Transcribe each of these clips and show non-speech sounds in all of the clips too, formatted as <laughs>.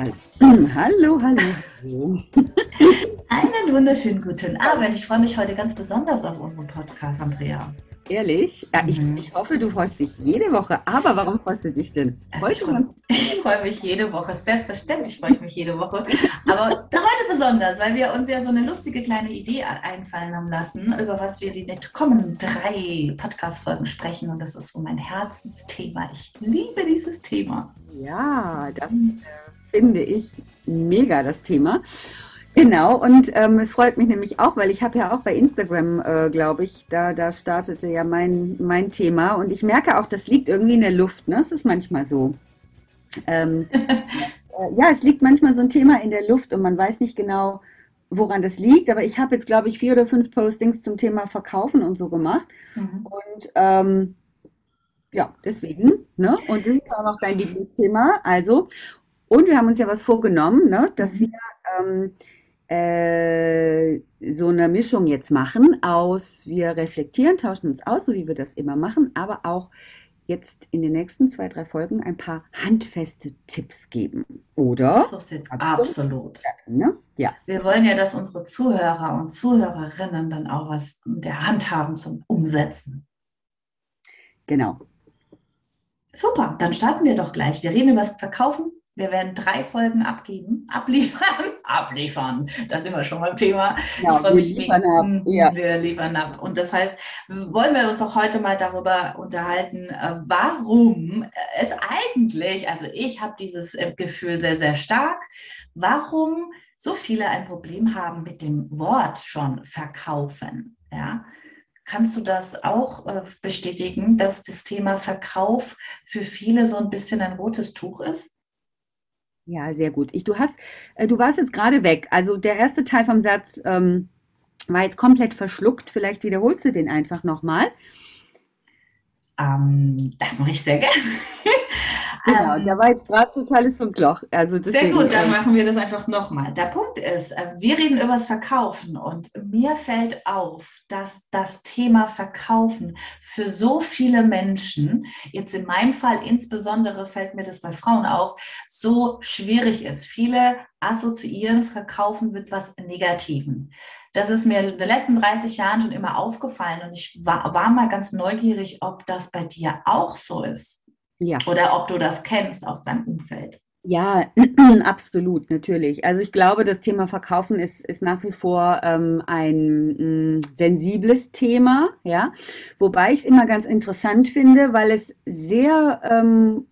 <clears throat> Hallo, hallo. <laughs> Einen wunderschönen guten Abend. Ich freue mich heute ganz besonders auf unseren Podcast, Andrea. Ehrlich? Ja, ich, mhm. ich hoffe, du freust dich jede Woche. Aber warum freust du dich denn heute? Also ich, <laughs> ich freue mich jede Woche. Selbstverständlich freue ich mich jede Woche. Aber heute besonders, weil wir uns ja so eine lustige kleine Idee einfallen haben lassen, über was wir die kommenden drei Podcast-Folgen sprechen. Und das ist so mein Herzensthema. Ich liebe dieses Thema. Ja, das äh, finde ich mega, das Thema. Genau, und ähm, es freut mich nämlich auch, weil ich habe ja auch bei Instagram, äh, glaube ich, da, da startete ja mein, mein Thema und ich merke auch, das liegt irgendwie in der Luft, ne? Es ist manchmal so. Ähm, <laughs> äh, ja, es liegt manchmal so ein Thema in der Luft und man weiß nicht genau, woran das liegt, aber ich habe jetzt, glaube ich, vier oder fünf Postings zum Thema Verkaufen und so gemacht. Mhm. Und ähm, ja, deswegen, ne? Und das war auch dein Lieblingsthema. Also, und wir haben uns ja was vorgenommen, ne? dass mhm. wir ähm, äh, so eine Mischung jetzt machen aus, wir reflektieren, tauschen uns aus, so wie wir das immer machen, aber auch jetzt in den nächsten zwei, drei Folgen ein paar handfeste Tipps geben. Oder? Das ist jetzt absolut. Ne? Ja. Wir wollen ja, dass unsere Zuhörer und Zuhörerinnen dann auch was in der Hand haben zum Umsetzen. Genau. Super, dann starten wir doch gleich. Wir reden über das Verkaufen, wir werden drei Folgen abgeben, <laughs> abliefern, abliefern. Das ist immer schon mal Thema. Ja, wir liefern ab. Ja. Wir liefern ab. Und das heißt, wollen wir uns auch heute mal darüber unterhalten, äh, warum es eigentlich, also ich habe dieses äh, Gefühl sehr, sehr stark, warum so viele ein Problem haben mit dem Wort schon verkaufen. Ja, Kannst du das auch äh, bestätigen, dass das Thema Verkauf für viele so ein bisschen ein rotes Tuch ist? Ja, sehr gut. Ich, du hast, äh, du warst jetzt gerade weg. Also der erste Teil vom Satz ähm, war jetzt komplett verschluckt. Vielleicht wiederholst du den einfach nochmal. Ähm, das mache ich sehr gerne. Genau, ähm, der war jetzt gerade totales Funkloch. Also deswegen, sehr gut, dann ähm, machen wir das einfach nochmal. Der Punkt ist, äh, wir reden über das Verkaufen und mir fällt auf, dass das Thema Verkaufen für so viele Menschen, jetzt in meinem Fall insbesondere fällt mir das bei Frauen auf, so schwierig ist. Viele assoziieren Verkaufen mit was Negativen. Das ist mir in den letzten 30 Jahren schon immer aufgefallen und ich war, war mal ganz neugierig, ob das bei dir auch so ist. Ja. Oder ob du das kennst aus deinem Umfeld. Ja, <clears throat> absolut, natürlich. Also ich glaube, das Thema Verkaufen ist, ist nach wie vor ähm, ein mh, mm, sensibles Thema, ja. Wobei ich es immer ganz interessant finde, weil es sehr ähm,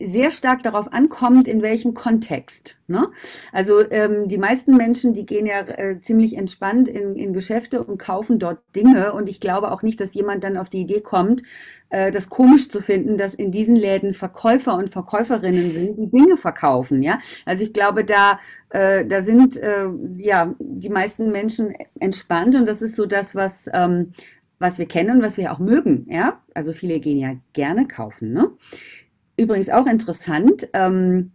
sehr stark darauf ankommt, in welchem Kontext. Ne? Also ähm, die meisten Menschen, die gehen ja äh, ziemlich entspannt in, in Geschäfte und kaufen dort Dinge. Und ich glaube auch nicht, dass jemand dann auf die Idee kommt, äh, das komisch zu finden, dass in diesen Läden Verkäufer und Verkäuferinnen sind, die Dinge verkaufen. Ja, also ich glaube, da äh, da sind äh, ja die meisten Menschen entspannt und das ist so das, was ähm, was wir kennen und was wir auch mögen. Ja, also viele gehen ja gerne kaufen. Ne? Übrigens auch interessant, ähm,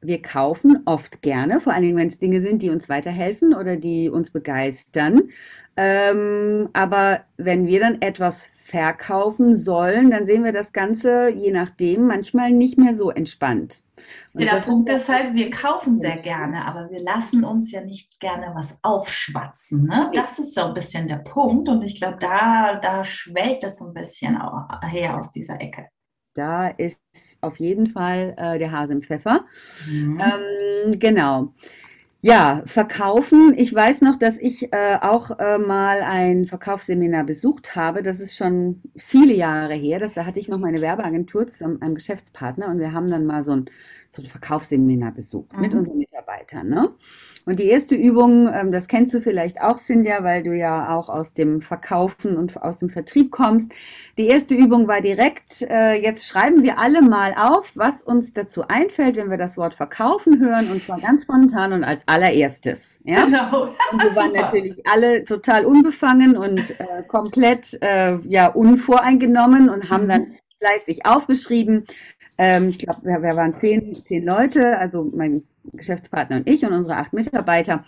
wir kaufen oft gerne, vor allen Dingen, wenn es Dinge sind, die uns weiterhelfen oder die uns begeistern. Ähm, aber wenn wir dann etwas verkaufen sollen, dann sehen wir das Ganze, je nachdem, manchmal nicht mehr so entspannt. Und ja, der Punkt ist halt, wir kaufen sehr gerne, aber wir lassen uns ja nicht gerne was aufschwatzen. Ne? Das ist so ein bisschen der Punkt und ich glaube, da, da schwellt es so ein bisschen auch her aus dieser Ecke. Da ist auf jeden Fall äh, der Hase im Pfeffer. Mhm. Ähm, genau. Ja, verkaufen. Ich weiß noch, dass ich äh, auch äh, mal ein Verkaufsseminar besucht habe. Das ist schon viele Jahre her. Das, da hatte ich noch meine Werbeagentur zusammen mit einem Geschäftspartner und wir haben dann mal so ein, so ein Verkaufsseminar besucht mhm. mit unseren Mitarbeitern. Ne? Und die erste Übung, ähm, das kennst du vielleicht auch, Cynthia, weil du ja auch aus dem Verkaufen und aus dem Vertrieb kommst. Die erste Übung war direkt, äh, jetzt schreiben wir alle mal auf, was uns dazu einfällt, wenn wir das Wort verkaufen hören, und zwar ganz spontan und als allererstes. Ja? Genau. Und wir <laughs> waren natürlich alle total unbefangen und äh, komplett äh, ja, unvoreingenommen und haben dann fleißig aufgeschrieben. Ähm, ich glaube, wir, wir, waren zehn, zehn Leute, also mein Geschäftspartner und ich und unsere acht Mitarbeiter.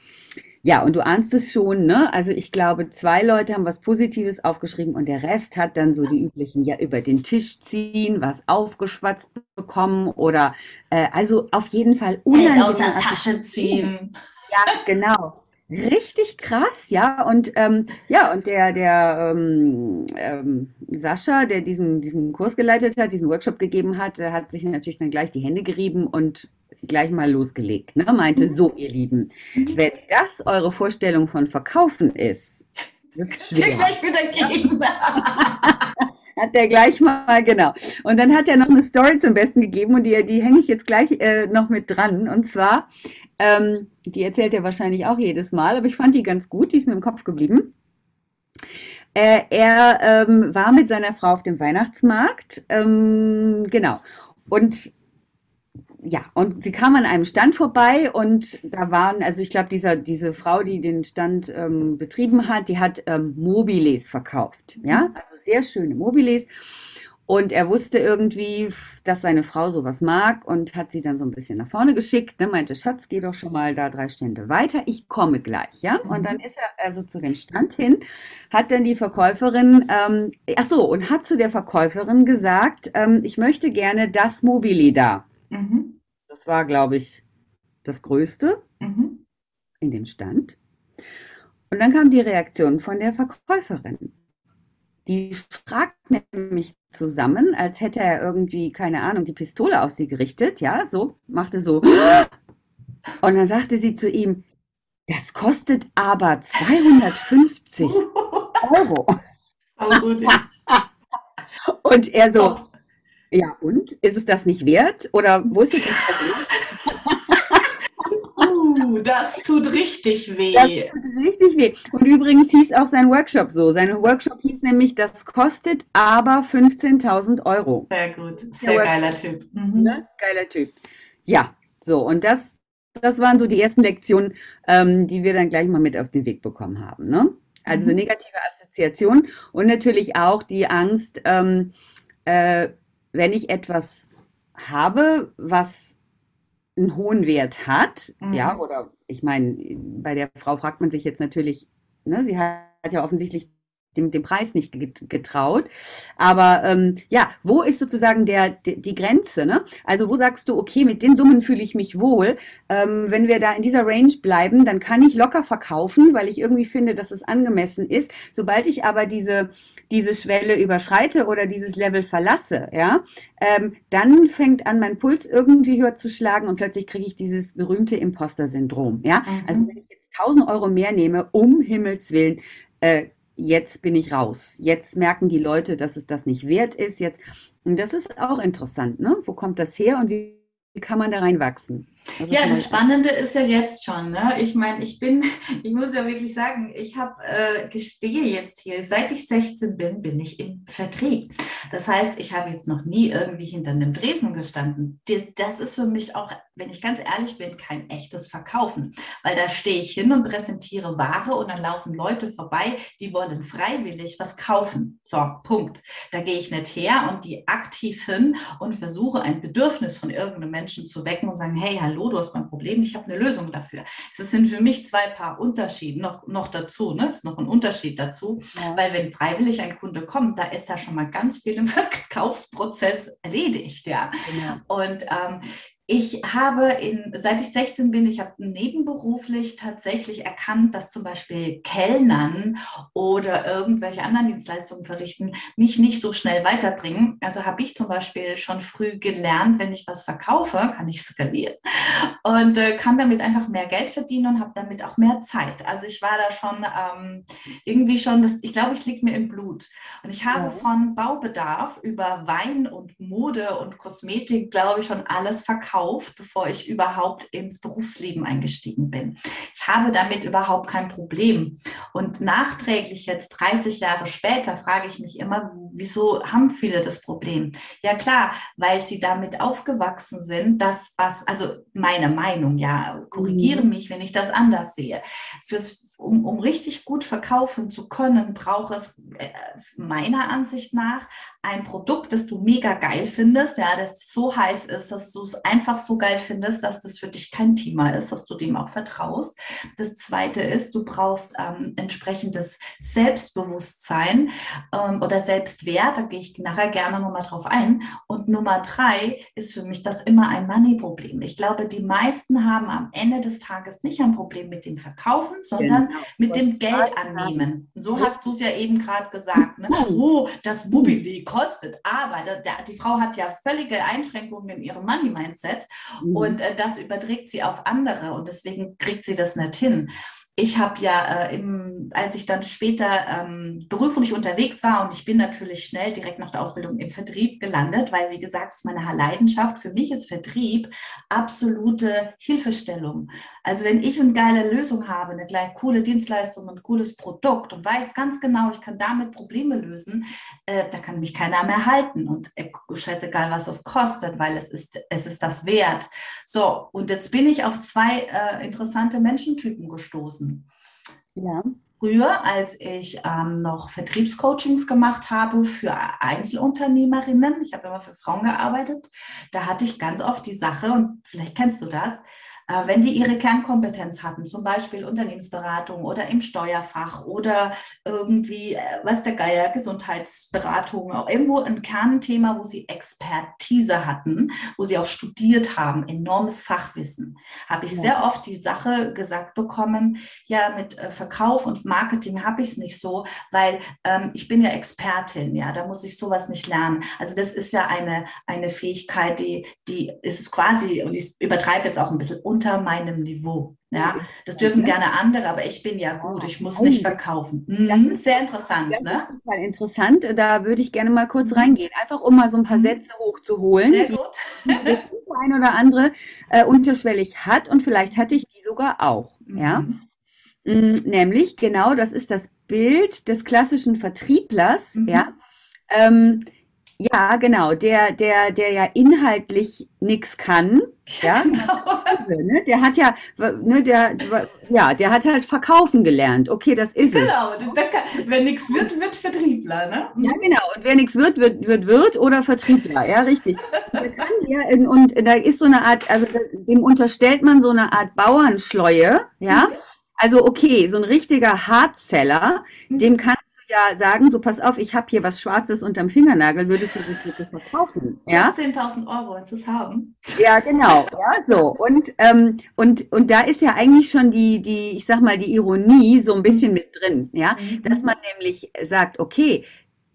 Ja, und du ahnst es schon, ne? Also ich glaube, zwei Leute haben was Positives aufgeschrieben und der Rest hat dann so die üblichen, ja, über den Tisch ziehen, was aufgeschwatzt bekommen oder äh, also auf jeden Fall unangenehm. aus der Tasche <laughs> ziehen. Ja, genau. Richtig krass, ja. Und ähm, ja, und der, der ähm, ähm, Sascha, der diesen, diesen Kurs geleitet hat, diesen Workshop gegeben hat, hat sich natürlich dann gleich die Hände gerieben und gleich mal losgelegt. Ne? Meinte, mhm. so ihr Lieben, mhm. wenn das eure Vorstellung von Verkaufen ist, wird schwer. gleich wieder gegen. <laughs> hat er gleich mal, genau. Und dann hat er noch eine Story zum Besten gegeben und die, die hänge ich jetzt gleich äh, noch mit dran. Und zwar, ähm, die erzählt er wahrscheinlich auch jedes Mal, aber ich fand die ganz gut, die ist mir im Kopf geblieben. Äh, er ähm, war mit seiner Frau auf dem Weihnachtsmarkt, ähm, genau. Und ja, und sie kam an einem Stand vorbei und da waren, also ich glaube, dieser, diese Frau, die den Stand ähm, betrieben hat, die hat ähm, Mobiles verkauft. Ja, mhm. also sehr schöne Mobiles. Und er wusste irgendwie, dass seine Frau sowas mag und hat sie dann so ein bisschen nach vorne geschickt. Ne, meinte, Schatz, geh doch schon mal da drei Stände weiter, ich komme gleich, ja. Und dann mhm. ist er also zu dem Stand hin, hat dann die Verkäuferin, ähm, ach so, und hat zu der Verkäuferin gesagt, ähm, ich möchte gerne das Mobili da. Mhm. Das war, glaube ich, das Größte mhm. in dem Stand. Und dann kam die Reaktion von der Verkäuferin. Die schrak nämlich zusammen, als hätte er irgendwie, keine Ahnung, die Pistole auf sie gerichtet, ja, so, machte so. <gasps> Und dann sagte sie zu ihm, das kostet aber 250 <laughs> Euro. Und er so, ja, und? Ist es das nicht wert? Oder wo ist <laughs> das Problem? Das tut richtig weh. Das tut richtig weh. Und übrigens hieß auch sein Workshop so. Sein Workshop hieß nämlich, das kostet aber 15.000 Euro. Sehr gut. Sehr geiler Typ. Mhm. Ne? Geiler Typ. Ja, so. Und das, das waren so die ersten Lektionen, ähm, die wir dann gleich mal mit auf den Weg bekommen haben. Ne? Also mhm. negative Assoziation und natürlich auch die Angst, ähm, äh, wenn ich etwas habe, was einen hohen Wert hat, mhm. ja, oder ich meine, bei der Frau fragt man sich jetzt natürlich, ne, sie hat ja offensichtlich dem, dem Preis nicht getraut. Aber ähm, ja, wo ist sozusagen der, die, Grenze? Ne? Also wo sagst du, okay, mit den Summen fühle ich mich wohl. Ähm, wenn wir da in dieser Range bleiben, dann kann ich locker verkaufen, weil ich irgendwie finde, dass es angemessen ist. Sobald ich aber diese, diese Schwelle überschreite oder dieses Level verlasse, ja, ähm, dann fängt an, mein Puls irgendwie höher zu schlagen und plötzlich kriege ich dieses berühmte Imposter-Syndrom. Ja, mhm. also wenn ich jetzt 1000 Euro mehr nehme, um Himmels Willen, äh, jetzt bin ich raus. Jetzt merken die Leute, dass es das nicht wert ist. Jetzt, und das ist auch interessant, ne? Wo kommt das her und wie wie kann man da reinwachsen? Also ja, das Spannende ist ja jetzt schon. Ne? Ich meine, ich bin, <laughs> ich muss ja wirklich sagen, ich habe, äh, gestehe jetzt hier, seit ich 16 bin, bin ich im Vertrieb. Das heißt, ich habe jetzt noch nie irgendwie hinter einem Dresen gestanden. Das ist für mich auch, wenn ich ganz ehrlich bin, kein echtes Verkaufen. Weil da stehe ich hin und präsentiere Ware und dann laufen Leute vorbei, die wollen freiwillig was kaufen. So, Punkt. Da gehe ich nicht her und gehe aktiv hin und versuche ein Bedürfnis von irgendeinem Menschen zu wecken und sagen, hey, hallo, du hast mein Problem, ich habe eine Lösung dafür. Es sind für mich zwei Paar Unterschiede noch, noch dazu, ne? ist noch ein Unterschied dazu, ja. weil wenn freiwillig ein Kunde kommt, da ist da schon mal ganz viel im <laughs> Verkaufsprozess erledigt, ja. Genau. Und ähm, ich habe, in, seit ich 16 bin, ich habe nebenberuflich tatsächlich erkannt, dass zum Beispiel Kellnern oder irgendwelche anderen Dienstleistungen verrichten mich nicht so schnell weiterbringen. Also habe ich zum Beispiel schon früh gelernt, wenn ich was verkaufe, kann ich skalieren und äh, kann damit einfach mehr Geld verdienen und habe damit auch mehr Zeit. Also ich war da schon ähm, irgendwie schon, das, ich glaube, ich liege mir im Blut. Und ich habe ja. von Baubedarf über Wein und Mode und Kosmetik, glaube ich, schon alles verkauft verkauft, bevor ich überhaupt ins Berufsleben eingestiegen bin. Ich habe damit überhaupt kein Problem. Und nachträglich jetzt 30 Jahre später frage ich mich immer, wieso haben viele das Problem? Ja klar, weil sie damit aufgewachsen sind, dass was, also meine Meinung, ja, korrigiere mhm. mich, wenn ich das anders sehe. Fürs um, um richtig gut verkaufen zu können, braucht es äh, meiner Ansicht nach ein Produkt, das du mega geil findest, ja, das so heiß ist, dass du es einfach so geil findest, dass das für dich kein Thema ist, dass du dem auch vertraust. Das zweite ist, du brauchst ähm, entsprechendes Selbstbewusstsein ähm, oder Selbstwert, da gehe ich nachher gerne nochmal drauf ein. Und Nummer drei ist für mich das immer ein Money-Problem. Ich glaube, die meisten haben am Ende des Tages nicht ein Problem mit dem Verkaufen, sondern genau. mit dem Geld annehmen. So hast du es ja eben gerade gesagt. Ne? Oh, das Bubi, kostet. Aber da, da, die Frau hat ja völlige Einschränkungen in ihrem Money-Mindset mhm. und äh, das überträgt sie auf andere und deswegen kriegt sie das nicht hin ich habe ja, äh, im, als ich dann später ähm, beruflich unterwegs war und ich bin natürlich schnell direkt nach der Ausbildung im Vertrieb gelandet, weil, wie gesagt, es ist meine Leidenschaft. Für mich ist Vertrieb absolute Hilfestellung. Also wenn ich eine geile Lösung habe, eine gleich coole Dienstleistung, ein cooles Produkt und weiß ganz genau, ich kann damit Probleme lösen, äh, da kann mich keiner mehr halten. Und äh, scheißegal, was das kostet, weil es ist, es ist das wert. So, und jetzt bin ich auf zwei äh, interessante Menschentypen gestoßen. Ja. Früher, als ich ähm, noch Vertriebscoachings gemacht habe für Einzelunternehmerinnen, ich habe immer für Frauen gearbeitet, da hatte ich ganz oft die Sache, und vielleicht kennst du das, wenn die ihre Kernkompetenz hatten, zum Beispiel Unternehmensberatung oder im Steuerfach oder irgendwie, äh, was der Geier, Gesundheitsberatung, irgendwo ein Kernthema, wo sie Expertise hatten, wo sie auch studiert haben, enormes Fachwissen, habe ich ja. sehr oft die Sache gesagt bekommen, ja, mit äh, Verkauf und Marketing habe ich es nicht so, weil ähm, ich bin ja Expertin, ja, da muss ich sowas nicht lernen. Also das ist ja eine, eine Fähigkeit, die, die ist quasi, und ich übertreibe jetzt auch ein bisschen, unter meinem Niveau. Ja, das dürfen gerne andere, aber ich bin ja gut, ich muss nicht verkaufen. Das mhm, ist sehr interessant. Das ne? total interessant. Da würde ich gerne mal kurz mhm. reingehen, einfach um mal so ein paar mhm. Sätze hochzuholen, sehr die, bestimmt ein oder andere äh, unterschwellig hat und vielleicht hatte ich die sogar auch. Mhm. Ja, mm, nämlich genau, das ist das Bild des klassischen Vertrieblers. Mhm. Ja. Ähm, ja, genau, der, der, der ja inhaltlich nichts kann, ja, genau. ne? der hat ja, ne, der, ja, der hat halt verkaufen gelernt. Okay, das ist genau. es. Genau, wenn nichts wird, wird Vertriebler, ne? Ja, genau. Und wer nichts wird, wird, wird Wirt oder Vertriebler, ja, richtig. Der kann ja, und da ist so eine Art, also dem unterstellt man so eine Art Bauernschleue, ja. Mhm. Also okay, so ein richtiger Hardseller, mhm. dem kann ja sagen, so pass auf, ich habe hier was Schwarzes unterm Fingernagel, würdest du das bitte verkaufen? Ja? 10.000 Euro ist es haben. Ja, genau. Ja, so. Und, ähm, und, und da ist ja eigentlich schon die, die, ich sag mal, die Ironie so ein bisschen mit drin, ja, mhm. dass man nämlich sagt, okay,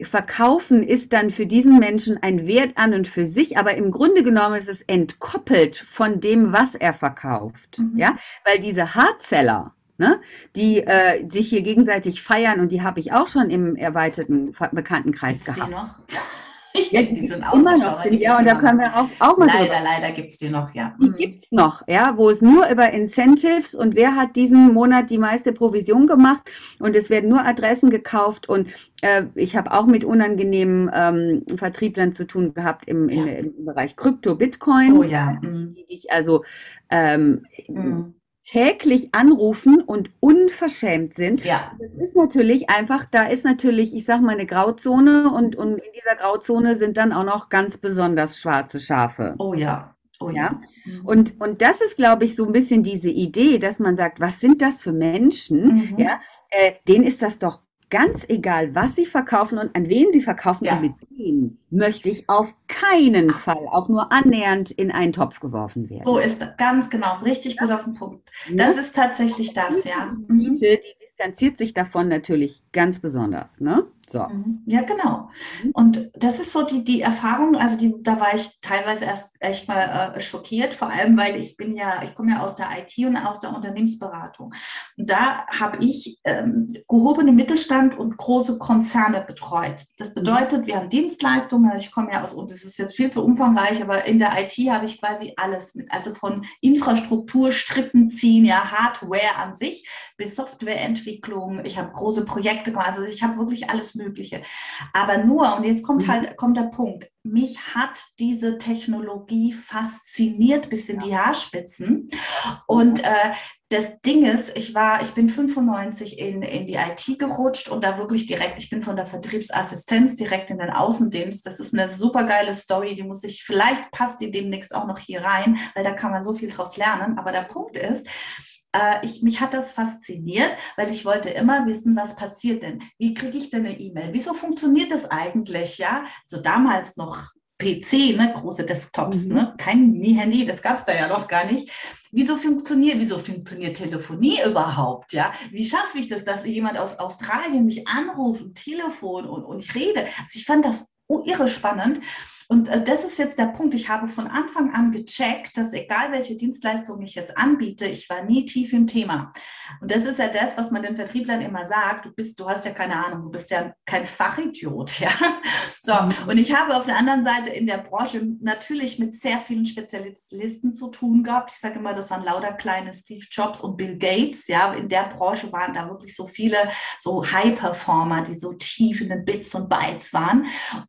Verkaufen ist dann für diesen Menschen ein Wert an und für sich, aber im Grunde genommen ist es entkoppelt von dem, was er verkauft. Mhm. Ja, weil diese Hardseller, ne? die äh, sich hier gegenseitig feiern und die habe ich auch schon im erweiterten Bekanntenkreis Gibt's gehabt. Die noch? <laughs> Ich ja, die sind immer noch, die ja, und da können wir auch, auch mal Leider, drüber. leider gibt es die noch, ja. Die mhm. gibt es noch, ja, wo es nur über Incentives und wer hat diesen Monat die meiste Provision gemacht und es werden nur Adressen gekauft und äh, ich habe auch mit unangenehmen ähm, Vertrieblern zu tun gehabt im, ja. im Bereich Krypto, Bitcoin. Oh ja. Mhm. Die dich also ähm, mhm täglich anrufen und unverschämt sind. Ja. Das ist natürlich einfach, da ist natürlich, ich sag mal, eine Grauzone und, und in dieser Grauzone sind dann auch noch ganz besonders schwarze Schafe. Oh ja. Oh ja. Mhm. Und, und das ist, glaube ich, so ein bisschen diese Idee, dass man sagt, was sind das für Menschen? Mhm. Ja, äh, denen ist das doch ganz egal, was sie verkaufen und an wen sie verkaufen. Ja. Und mit denen möchte ich auf keinen Fall auch nur annähernd in einen Topf geworfen werden. So ist das, ganz genau, richtig gut auf den Punkt. Das ist tatsächlich das, ja. Die, die distanziert sich davon natürlich ganz besonders, ne? So. Mhm. Ja, genau. Mhm. Und das ist so die, die Erfahrung, also die, da war ich teilweise erst echt mal äh, schockiert, vor allem, weil ich bin ja, ich komme ja aus der IT und aus der Unternehmensberatung. Und da habe ich ähm, gehobene Mittelstand und große Konzerne betreut. Das mhm. bedeutet, wir haben Dienstleistungen, also ich komme ja aus, und das ist jetzt viel zu umfangreich, aber in der IT habe ich quasi alles mit, also von Infrastruktur, Strippen ziehen, ja, Hardware an sich bis Softwareentwicklung. Ich habe große Projekte also ich habe wirklich alles Mögliche. Aber nur, und jetzt kommt mhm. halt, kommt der Punkt, mich hat diese Technologie fasziniert bis in die Haarspitzen. Und äh, das Ding ist, ich war, ich bin 95 in, in die IT gerutscht und da wirklich direkt, ich bin von der Vertriebsassistenz direkt in den Außendienst. Das ist eine super geile Story, die muss ich, vielleicht passt die demnächst auch noch hier rein, weil da kann man so viel draus lernen. Aber der Punkt ist, äh, ich, mich hat das fasziniert, weil ich wollte immer wissen, was passiert denn? Wie kriege ich denn eine E-Mail? Wieso funktioniert das eigentlich? Ja, so damals noch PC, ne, große Desktops, mhm. ne, kein Handy, das gab es da ja noch gar nicht. Wieso funktioniert, wieso funktioniert Telefonie überhaupt? Ja, wie schaffe ich das, dass jemand aus Australien mich anruft, Telefon und, und ich rede? Also ich fand das irre spannend. Und äh, das ist jetzt der Punkt. Ich habe von Anfang an gecheckt, dass egal welche Dienstleistung ich jetzt anbiete, ich war nie tief im Thema. Und das ist ja das, was man den Vertrieblern immer sagt. Du bist, du hast ja keine Ahnung, du bist ja kein Fachidiot, <laughs> ja. So. Mhm. Und ich habe auf der anderen Seite in der Branche natürlich mit sehr vielen Spezialisten zu tun gehabt. Ich sage immer, das waren lauter kleine Steve Jobs und Bill Gates, ja. In der Branche waren da wirklich so viele so High-Performer, die so tief in den Bits und Bytes waren.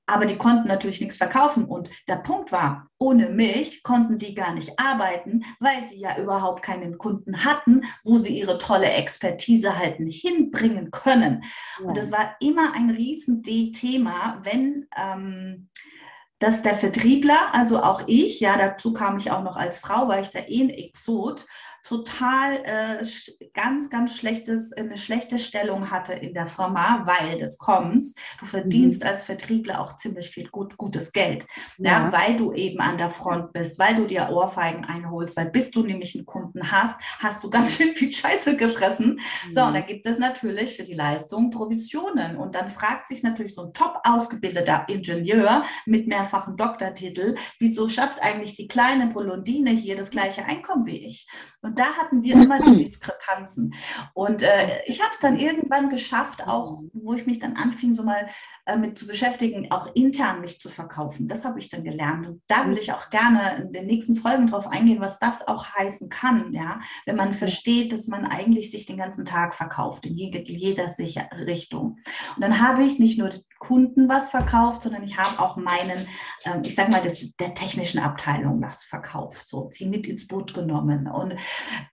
Aber die konnten natürlich nichts verkaufen verkaufen. Und der Punkt war, ohne mich konnten die gar nicht arbeiten, weil sie ja überhaupt keinen Kunden hatten, wo sie ihre tolle Expertise halt nicht hinbringen können. Ja. Und das war immer ein riesen Thema, wenn ähm, dass der Vertriebler, also auch ich, ja, dazu kam ich auch noch als Frau, weil ich da eh ein Exot, total äh, ganz, ganz schlechtes, eine schlechte Stellung hatte in der Firma, weil das kommt, du verdienst mhm. als Vertriebler auch ziemlich viel gut, gutes Geld, ja. ja. weil du eben an der Front bist, weil du dir Ohrfeigen einholst, weil bis du nämlich einen Kunden hast, hast du ganz <laughs> schön viel Scheiße gefressen. Mhm. So, und da gibt es natürlich für die Leistung Provisionen. Und dann fragt sich natürlich so ein top ausgebildeter Ingenieur mit mehrfachen Doktortitel, wieso schafft eigentlich die kleine Blondine hier das gleiche Einkommen wie ich? Und da hatten wir immer die Diskrepanzen. Und äh, ich habe es dann irgendwann geschafft, auch wo ich mich dann anfing, so mal äh, mit zu beschäftigen, auch intern mich zu verkaufen. Das habe ich dann gelernt. Und da würde ich auch gerne in den nächsten Folgen drauf eingehen, was das auch heißen kann, ja, wenn man versteht, dass man eigentlich sich den ganzen Tag verkauft, in jeder Richtung. Und dann habe ich nicht nur Kunden was verkauft, sondern ich habe auch meinen, ähm, ich sage mal, das, der technischen Abteilung was verkauft, so sie mit ins Boot genommen und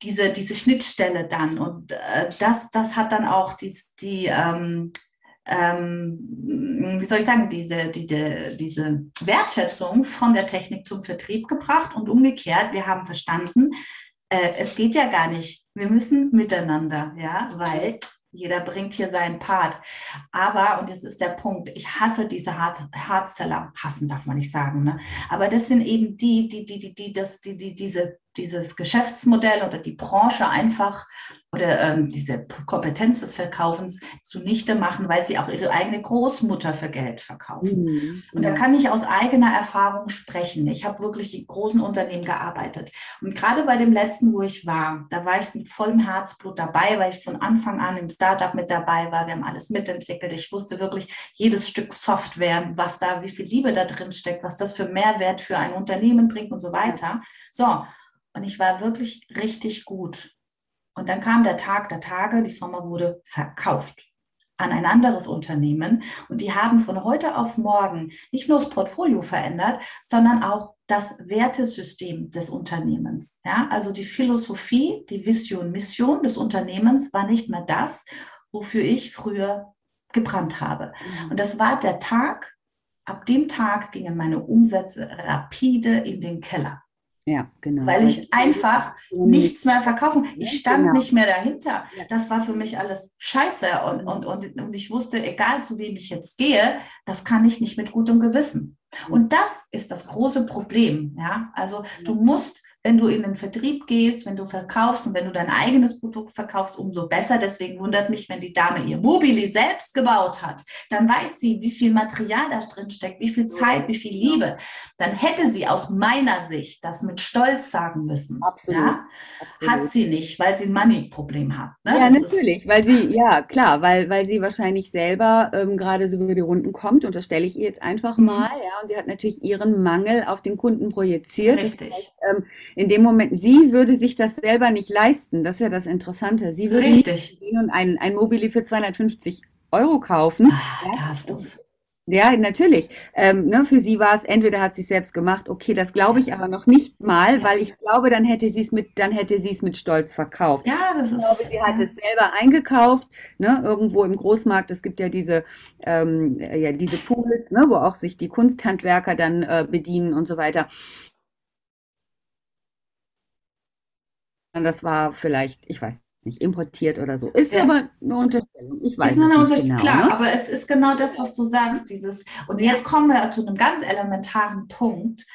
diese, diese Schnittstelle dann und äh, das, das hat dann auch die, die ähm, ähm, wie soll ich sagen, diese, die, diese Wertschätzung von der Technik zum Vertrieb gebracht und umgekehrt, wir haben verstanden, äh, es geht ja gar nicht, wir müssen miteinander, ja, weil jeder bringt hier seinen Part. Aber, und das ist der Punkt, ich hasse diese Hard Hardseller. Hassen darf man nicht sagen, ne? Aber das sind eben die, die, die, die, die, das, die, die, diese, dieses Geschäftsmodell oder die Branche einfach oder ähm, diese Kompetenz des Verkaufens zunichte machen, weil sie auch ihre eigene Großmutter für Geld verkaufen. Mhm. Und da kann ich aus eigener Erfahrung sprechen. Ich habe wirklich in großen Unternehmen gearbeitet. Und gerade bei dem letzten, wo ich war, da war ich mit vollem Herzblut dabei, weil ich von Anfang an im Startup mit dabei war. Wir haben alles mitentwickelt. Ich wusste wirklich jedes Stück Software, was da, wie viel Liebe da drin steckt, was das für Mehrwert für ein Unternehmen bringt und so weiter. So. Und ich war wirklich richtig gut. Und dann kam der Tag der Tage, die Firma wurde verkauft an ein anderes Unternehmen. Und die haben von heute auf morgen nicht nur das Portfolio verändert, sondern auch das Wertesystem des Unternehmens. Ja, also die Philosophie, die Vision, Mission des Unternehmens war nicht mehr das, wofür ich früher gebrannt habe. Mhm. Und das war der Tag, ab dem Tag gingen meine Umsätze rapide in den Keller. Ja, genau. Weil ich einfach nichts mehr verkaufen. Ich stand genau. nicht mehr dahinter. Das war für mich alles scheiße. Und, und, und, und ich wusste, egal zu wem ich jetzt gehe, das kann ich nicht mit gutem Gewissen. Und das ist das große Problem. Ja, also du musst wenn du in den Vertrieb gehst, wenn du verkaufst und wenn du dein eigenes Produkt verkaufst, umso besser. Deswegen wundert mich, wenn die Dame ihr Mobili selbst gebaut hat, dann weiß sie, wie viel Material da drin steckt, wie viel Zeit, wie viel Liebe. Dann hätte sie aus meiner Sicht das mit Stolz sagen müssen. Absolut. Ja? Absolut. Hat sie nicht, weil sie ein Money-Problem hat. Ne? Ja, das natürlich, weil sie, ja klar, weil, weil sie wahrscheinlich selber ähm, gerade so über die Runden kommt und das stelle ich ihr jetzt einfach mhm. mal, ja, und sie hat natürlich ihren Mangel auf den Kunden projiziert. Richtig. Das heißt, ähm, in dem Moment, sie würde sich das selber nicht leisten. Das ist ja das Interessante. Sie würde Richtig. nicht gehen und ein, ein Mobili für 250 Euro kaufen. Ach, da hast du's. Ja, natürlich. Ähm, ne, für sie war es, entweder hat sie es selbst gemacht, okay, das glaube ich aber noch nicht mal, ja. weil ich glaube, dann hätte sie es mit, dann hätte sie es mit Stolz verkauft. Ja, das ist. Ich glaube, sie hat es selber eingekauft, ne, irgendwo im Großmarkt. Es gibt ja diese, ähm, ja, diese Pools, ne, wo auch sich die Kunsthandwerker dann äh, bedienen und so weiter. Das war vielleicht, ich weiß nicht, importiert oder so. Ist ja. aber eine Unterstellung. Ich weiß ist eine nicht genau. Klar, ne? aber es ist genau das, was du sagst, dieses, und jetzt kommen wir zu einem ganz elementaren Punkt.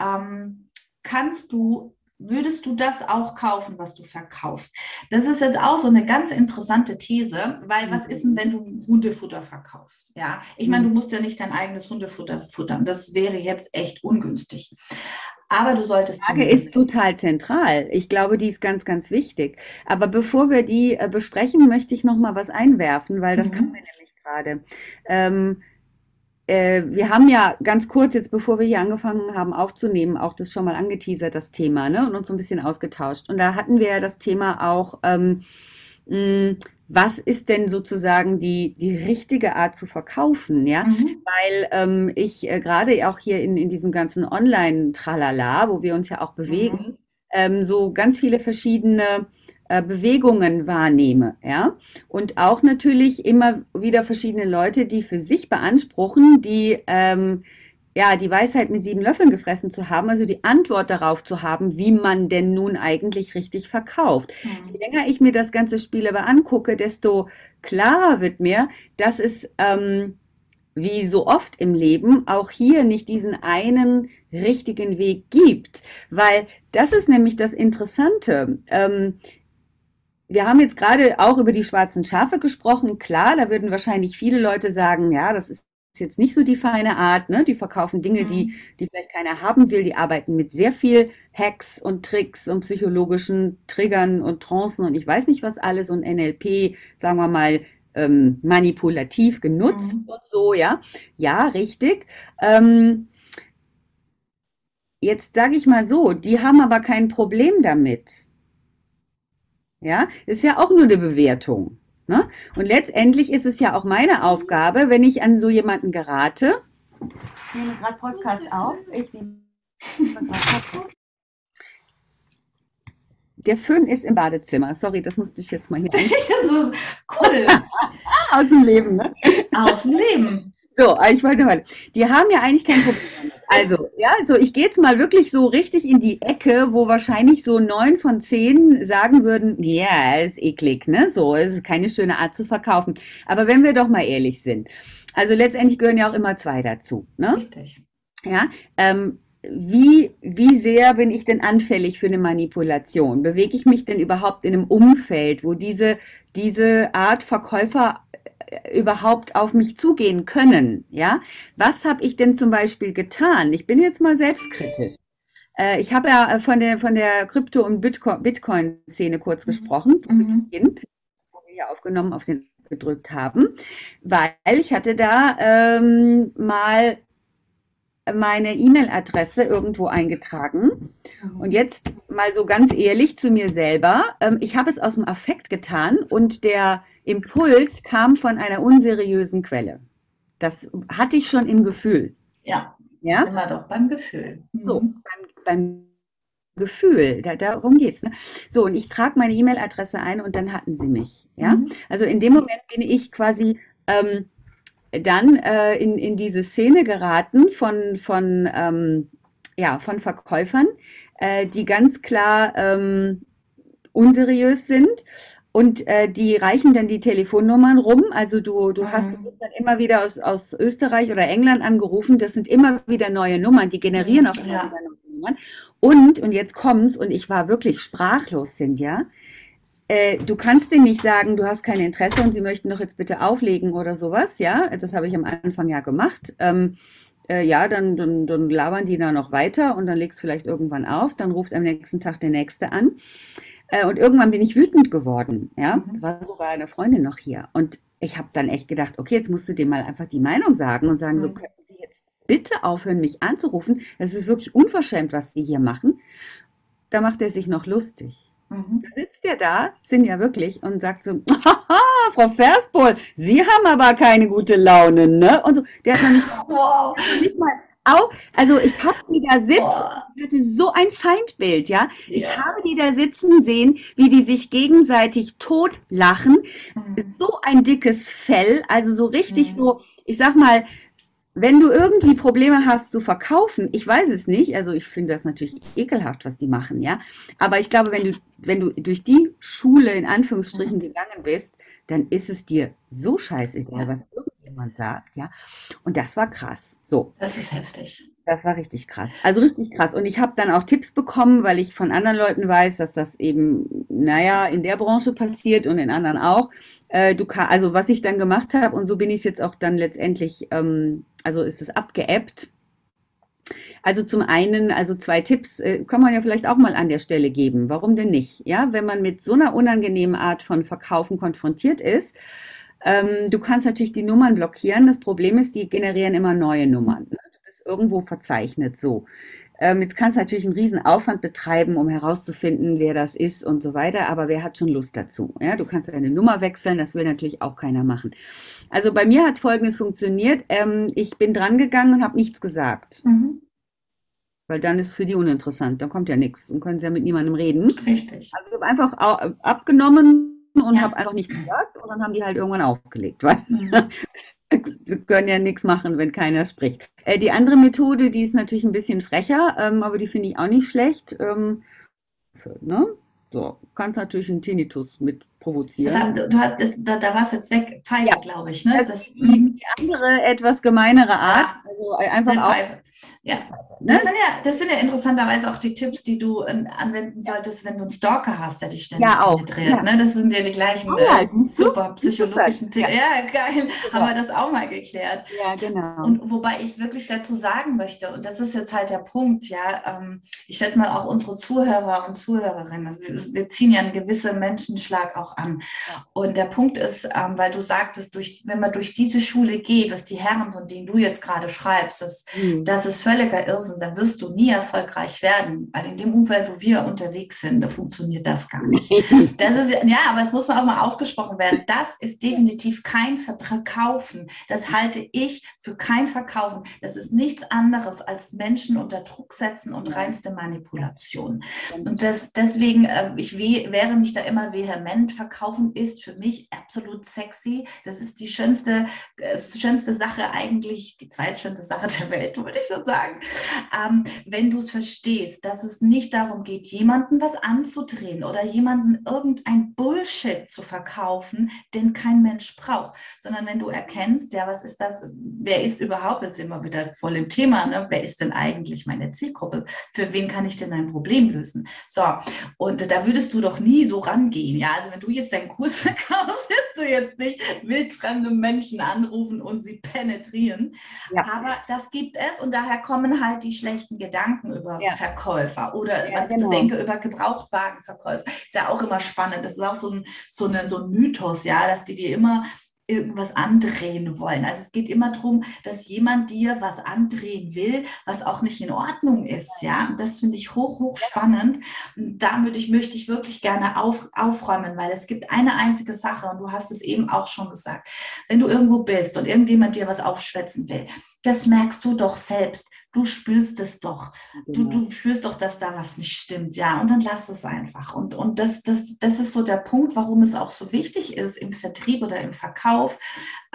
Ähm, kannst du würdest du das auch kaufen, was du verkaufst? Das ist jetzt auch so eine ganz interessante These, weil was ist denn, wenn du Hundefutter verkaufst? Ja, ich meine, du mhm. musst ja nicht dein eigenes Hundefutter futtern. Das wäre jetzt echt ungünstig. Aber du solltest. Die Frage ist total zentral. Ich glaube, die ist ganz, ganz wichtig. Aber bevor wir die äh, besprechen, möchte ich noch mal was einwerfen, weil das mhm. kann man nämlich gerade. Ähm, äh, wir haben ja ganz kurz jetzt, bevor wir hier angefangen haben aufzunehmen, auch das schon mal angeteasert, das Thema, ne, und uns so ein bisschen ausgetauscht. Und da hatten wir ja das Thema auch. Ähm, was ist denn sozusagen die, die richtige Art zu verkaufen, ja? Mhm. Weil ähm, ich äh, gerade auch hier in, in diesem ganzen Online-Tralala, wo wir uns ja auch bewegen, mhm. ähm, so ganz viele verschiedene äh, Bewegungen wahrnehme, ja? Und auch natürlich immer wieder verschiedene Leute, die für sich beanspruchen, die ähm, ja, die Weisheit mit sieben Löffeln gefressen zu haben, also die Antwort darauf zu haben, wie man denn nun eigentlich richtig verkauft. Mhm. Je länger ich mir das ganze Spiel aber angucke, desto klarer wird mir, dass es ähm, wie so oft im Leben auch hier nicht diesen einen richtigen Weg gibt, weil das ist nämlich das Interessante. Ähm, wir haben jetzt gerade auch über die schwarzen Schafe gesprochen. Klar, da würden wahrscheinlich viele Leute sagen, ja, das ist ist jetzt nicht so die feine Art, ne? Die verkaufen Dinge, mhm. die, die vielleicht keiner haben will. Die arbeiten mit sehr viel Hacks und Tricks und psychologischen Triggern und Trancen und ich weiß nicht was alles und NLP, sagen wir mal, ähm, manipulativ genutzt mhm. und so, ja. Ja, richtig. Ähm, jetzt sage ich mal so, die haben aber kein Problem damit. Ja, ist ja auch nur eine Bewertung. Ne? Und letztendlich ist es ja auch meine Aufgabe, wenn ich an so jemanden gerate. Ich nehme gerade Podcast auf. Ich nehme Der Föhn ist im Badezimmer. Sorry, das musste ich jetzt mal hier <laughs> so cool. <laughs> Aus dem Leben, ne? Aus dem Leben. So, ich wollte mal. Die haben ja eigentlich kein Problem. Also, ja, so ich gehe jetzt mal wirklich so richtig in die Ecke, wo wahrscheinlich so neun von zehn sagen würden, ja, yeah, ist eklig, ne? So, es ist keine schöne Art zu verkaufen. Aber wenn wir doch mal ehrlich sind, also letztendlich gehören ja auch immer zwei dazu, ne? Richtig. Ja, ähm, wie, wie sehr bin ich denn anfällig für eine Manipulation? Bewege ich mich denn überhaupt in einem Umfeld, wo diese, diese Art Verkäufer überhaupt auf mich zugehen können. Ja, was habe ich denn zum Beispiel getan? Ich bin jetzt mal selbstkritisch. Äh, ich habe ja von der von der Krypto- und Bitcoin-Szene kurz mhm. gesprochen, mhm. Beginn, wo wir hier aufgenommen auf den gedrückt haben, weil ich hatte da ähm, mal meine E-Mail-Adresse irgendwo eingetragen. Mhm. Und jetzt mal so ganz ehrlich zu mir selber, ähm, ich habe es aus dem Affekt getan und der Impuls kam von einer unseriösen Quelle. Das hatte ich schon im Gefühl. Ja, ja? sind wir doch beim Gefühl. Mhm. So, beim, beim Gefühl, da, darum geht's. Ne? So, und ich trage meine E-Mail-Adresse ein und dann hatten sie mich. Ja, mhm. also in dem Moment bin ich quasi ähm, dann äh, in, in diese Szene geraten von, von ähm, ja, von Verkäufern, äh, die ganz klar ähm, unseriös sind und äh, die reichen dann die Telefonnummern rum. Also du, du mhm. hast du dann immer wieder aus, aus Österreich oder England angerufen. Das sind immer wieder neue Nummern, die generieren auch immer ja. wieder neue Nummern. Und, und jetzt kommt's, und ich war wirklich sprachlos, Cynthia. Äh, du kannst denen nicht sagen, du hast kein Interesse und sie möchten doch jetzt bitte auflegen oder sowas, ja. Das habe ich am Anfang ja gemacht. Ähm, äh, ja, dann, dann, dann labern die da noch weiter und dann legst du vielleicht irgendwann auf, dann ruft am nächsten Tag der Nächste an. Äh, und irgendwann bin ich wütend geworden. Ja, mhm. war sogar eine Freundin noch hier. Und ich habe dann echt gedacht, okay, jetzt musst du dir mal einfach die Meinung sagen und sagen, mhm. so können Sie jetzt bitte aufhören, mich anzurufen. Es ist wirklich unverschämt, was die hier machen. Da macht er sich noch lustig. Mhm. Da sitzt er da, sind ja wirklich, und sagt so, haha, <laughs> Frau Verspohl, Sie haben aber keine gute Laune, ne? Und so, der hat noch nicht, <laughs> wow. nicht mal auch, also ich habe die da sitzen, ich hatte so ein Feindbild, ja? Ich ja. habe die da sitzen sehen, wie die sich gegenseitig totlachen. Mhm. So ein dickes Fell, also so richtig mhm. so, ich sag mal, wenn du irgendwie Probleme hast zu verkaufen, ich weiß es nicht, also ich finde das natürlich ekelhaft, was die machen, ja. Aber ich glaube, wenn du, wenn du durch die Schule in Anführungsstrichen mhm. gegangen bist, dann ist es dir so scheißegal, was irgendjemand sagt, ja. Und das war krass. So. Das ist heftig. Das war richtig krass. Also richtig krass. Und ich habe dann auch Tipps bekommen, weil ich von anderen Leuten weiß, dass das eben, naja, in der Branche passiert und in anderen auch. Äh, du kann, also was ich dann gemacht habe, und so bin ich es jetzt auch dann letztendlich, ähm, also ist es abgeebbt. Also zum einen, also zwei Tipps äh, kann man ja vielleicht auch mal an der Stelle geben. Warum denn nicht? Ja, wenn man mit so einer unangenehmen Art von Verkaufen konfrontiert ist, ähm, du kannst natürlich die Nummern blockieren. Das Problem ist, die generieren immer neue Nummern. Ne? Du bist irgendwo verzeichnet so. Ähm, jetzt kannst du natürlich einen riesen Aufwand betreiben, um herauszufinden, wer das ist und so weiter, aber wer hat schon Lust dazu? Ja, du kannst deine Nummer wechseln, das will natürlich auch keiner machen. Also bei mir hat Folgendes funktioniert. Ähm, ich bin dran gegangen und habe nichts gesagt. Mhm. Weil dann ist für die uninteressant, dann kommt ja nichts und können sie ja mit niemandem reden. Richtig. Also ich habe einfach abgenommen, und ja. habe einfach nichts gesagt und dann haben die halt irgendwann aufgelegt, weil mhm. <laughs> sie können ja nichts machen, wenn keiner spricht. Äh, die andere Methode, die ist natürlich ein bisschen frecher, ähm, aber die finde ich auch nicht schlecht. Ähm, für, ne? So, kannst natürlich einen Tinnitus mit provozieren. Das, du hast, das, da, da war es jetzt weg, Pfeife, ja. glaube ich. Ne? Das, die, andere, etwas gemeinere Art. Ja. Also einfach auch, ja, ne? das sind ja, das sind ja interessanterweise auch die Tipps, die du äh, anwenden solltest, wenn du einen Stalker hast, der dich ständig ja, auch. dreht. Ja. Ne? Das sind ja die gleichen oh, ja, äh, super psychologischen Tipps. Ja. geil. Haben wir das auch mal geklärt. Ja, genau. Und wobei ich wirklich dazu sagen möchte, und das ist jetzt halt der Punkt, ja, ähm, ich schätze mal auch unsere Zuhörer und Zuhörerinnen, also wir, wir, ziehen ja einen gewissen Menschenschlag auch an. Und der Punkt ist, ähm, weil du sagtest, durch, wenn man durch diese Schule geht, was die Herren, von denen du jetzt gerade schreibst, das, mhm. das ist völlig völliger Irrsinn, dann wirst du nie erfolgreich werden, weil in dem Umfeld, wo wir unterwegs sind, da funktioniert das gar nicht. <laughs> Das ist ja, aber es muss man auch mal ausgesprochen werden. Das ist definitiv kein Verkaufen. Das halte ich für kein Verkaufen. Das ist nichts anderes als Menschen unter Druck setzen und reinste Manipulation. Und das, deswegen, äh, ich wehre mich da immer vehement. Verkaufen ist für mich absolut sexy. Das ist die schönste, äh, schönste Sache eigentlich, die zweitschönste Sache der Welt, würde ich schon sagen sagen, ähm, wenn du es verstehst, dass es nicht darum geht, jemanden was anzudrehen oder jemanden irgendein Bullshit zu verkaufen, den kein Mensch braucht, sondern wenn du erkennst, ja, was ist das, wer ist überhaupt, jetzt sind wir wieder voll im Thema, ne? wer ist denn eigentlich meine Zielgruppe, für wen kann ich denn ein Problem lösen? So, und da würdest du doch nie so rangehen, ja, also wenn du jetzt deinen Kurs <laughs> verkaufst, wirst du jetzt nicht wildfremde Menschen anrufen und sie penetrieren, ja. aber das gibt es und daher kommen halt die schlechten Gedanken über ja. Verkäufer oder ja, genau. denke über Gebrauchtwagenverkäufer. Ist ja auch immer spannend. Das ist auch so ein, so, eine, so ein Mythos, ja, dass die dir immer irgendwas andrehen wollen. Also es geht immer darum, dass jemand dir was andrehen will, was auch nicht in Ordnung ist. Ja, und das finde ich hoch, hoch spannend. Und damit ich, möchte ich wirklich gerne auf, aufräumen, weil es gibt eine einzige Sache und du hast es eben auch schon gesagt. Wenn du irgendwo bist und irgendjemand dir was aufschwätzen will, das merkst du doch selbst du spürst es doch. Du, Genau. du spürst doch, dass da was nicht stimmt, ja. Und dann lass es einfach. Und, und das, das, das ist so der Punkt, warum es auch so wichtig ist im Vertrieb oder im Verkauf,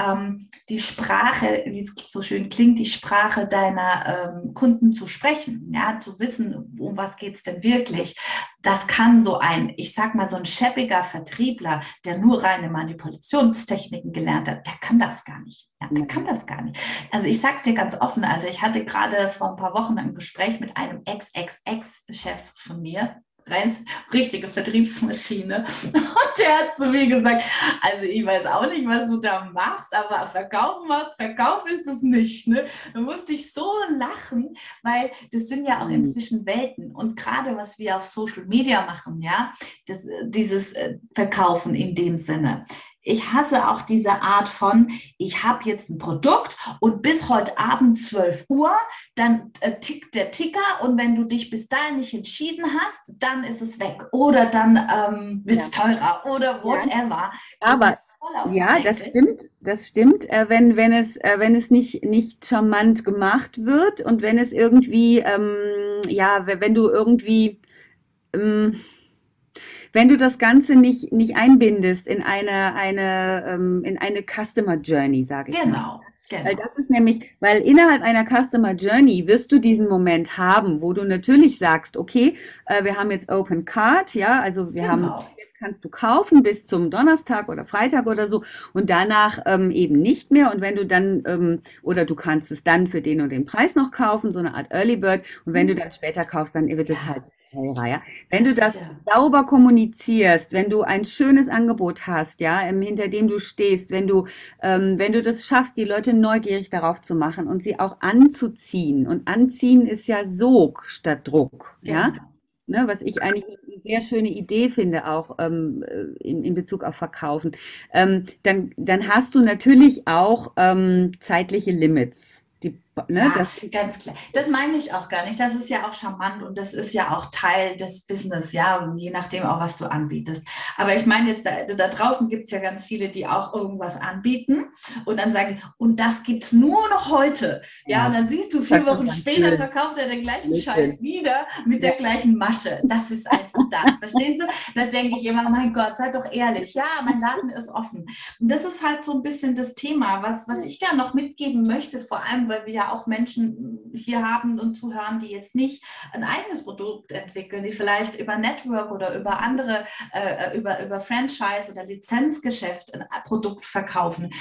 ähm, die Sprache, wie es so schön klingt, die Sprache deiner ähm, Kunden zu sprechen, ja, zu wissen, um was geht es denn wirklich. Das kann so ein, ich sag mal, so ein schäbiger Vertriebler, der nur reine Manipulationstechniken gelernt hat, der kann das gar nicht. Ja, der kann das gar nicht. Also ich sag's dir ganz offen, also ich hatte gerade vor ein paar Wochen ein Gespräch mit einem Ex-Ex-Ex-Chef von mir, rein richtige Vertriebsmaschine. Und der hat zu mir gesagt, also ich weiß auch nicht, was du da machst, aber Verkauf macht, Verkauf ist es nicht. Ne? Da musste ich so lachen, weil das sind ja auch Mhm. inzwischen Welten. Und gerade was wir auf Social Media machen, ja, das, dieses äh, Verkaufen in dem Sinne. Ich hasse auch diese Art von, ich habe jetzt ein Produkt und bis heute Abend 12 Uhr, dann äh, tickt der Ticker und wenn du dich bis dahin nicht entschieden hast, dann ist es weg. Oder dann ähm, wird es teurer oder whatever. Aber Voll auf Ja, das stimmt, das stimmt, äh, wenn, wenn es, äh, wenn es nicht, nicht charmant gemacht wird und wenn es irgendwie, ähm, ja, we- wenn du irgendwie, ähm, wenn du das Ganze nicht, nicht einbindest in eine, eine, ähm, in eine Customer Journey, sage ich mal. Genau, Weil genau. das ist nämlich, weil innerhalb einer Customer Journey wirst du diesen Moment haben, wo du natürlich sagst, okay, äh, wir haben jetzt Open Card, ja, also wir haben, Genau. jetzt kannst du kaufen bis zum Donnerstag oder Freitag oder so und danach ähm, eben nicht mehr. Und wenn du dann, ähm, oder du kannst es dann für den und den Preis noch kaufen, so eine Art Early Bird. Und wenn du dann später kaufst, dann wird es Ja. halt teurer, ja. Wenn du Das das ist ja- sauber kommunizierst, wenn du ein schönes Angebot hast, ja, ähm, hinter dem du stehst, wenn du, ähm, wenn du das schaffst, die Leute neugierig darauf zu machen und sie auch anzuziehen. Und anziehen ist ja Sog statt Druck, ja. Genau. Ne, was ich eigentlich eine sehr schöne Idee finde, auch ähm, äh, in, in Bezug auf Verkaufen. Ähm, dann, dann hast du natürlich auch ähm, zeitliche Limits. Die, ne, Ja, das, ganz klar. Das meine ich auch gar nicht. Das ist ja auch charmant und das ist ja auch Teil des Business, ja, und je nachdem auch, was du anbietest. Aber ich meine jetzt, da, da draußen gibt es ja ganz viele, die auch irgendwas anbieten und dann sagen, und das gibt es nur noch heute. Ja, Ja. und dann siehst du, vier Wochen später verkauft er den gleichen Richtig. Scheiß wieder mit der gleichen Masche. Das ist einfach das. Verstehst du? Da denke ich immer, mein Gott, seid doch ehrlich. Ja, mein Laden ist offen. Und das ist halt so ein bisschen das Thema, was, was ich gerne noch mitgeben möchte, vor allem, weil wir ja auch Menschen hier haben und zuhören, die jetzt nicht ein eigenes Produkt entwickeln, die vielleicht über Network oder über andere, äh, über, über Franchise oder Lizenzgeschäft ein Produkt verkaufen.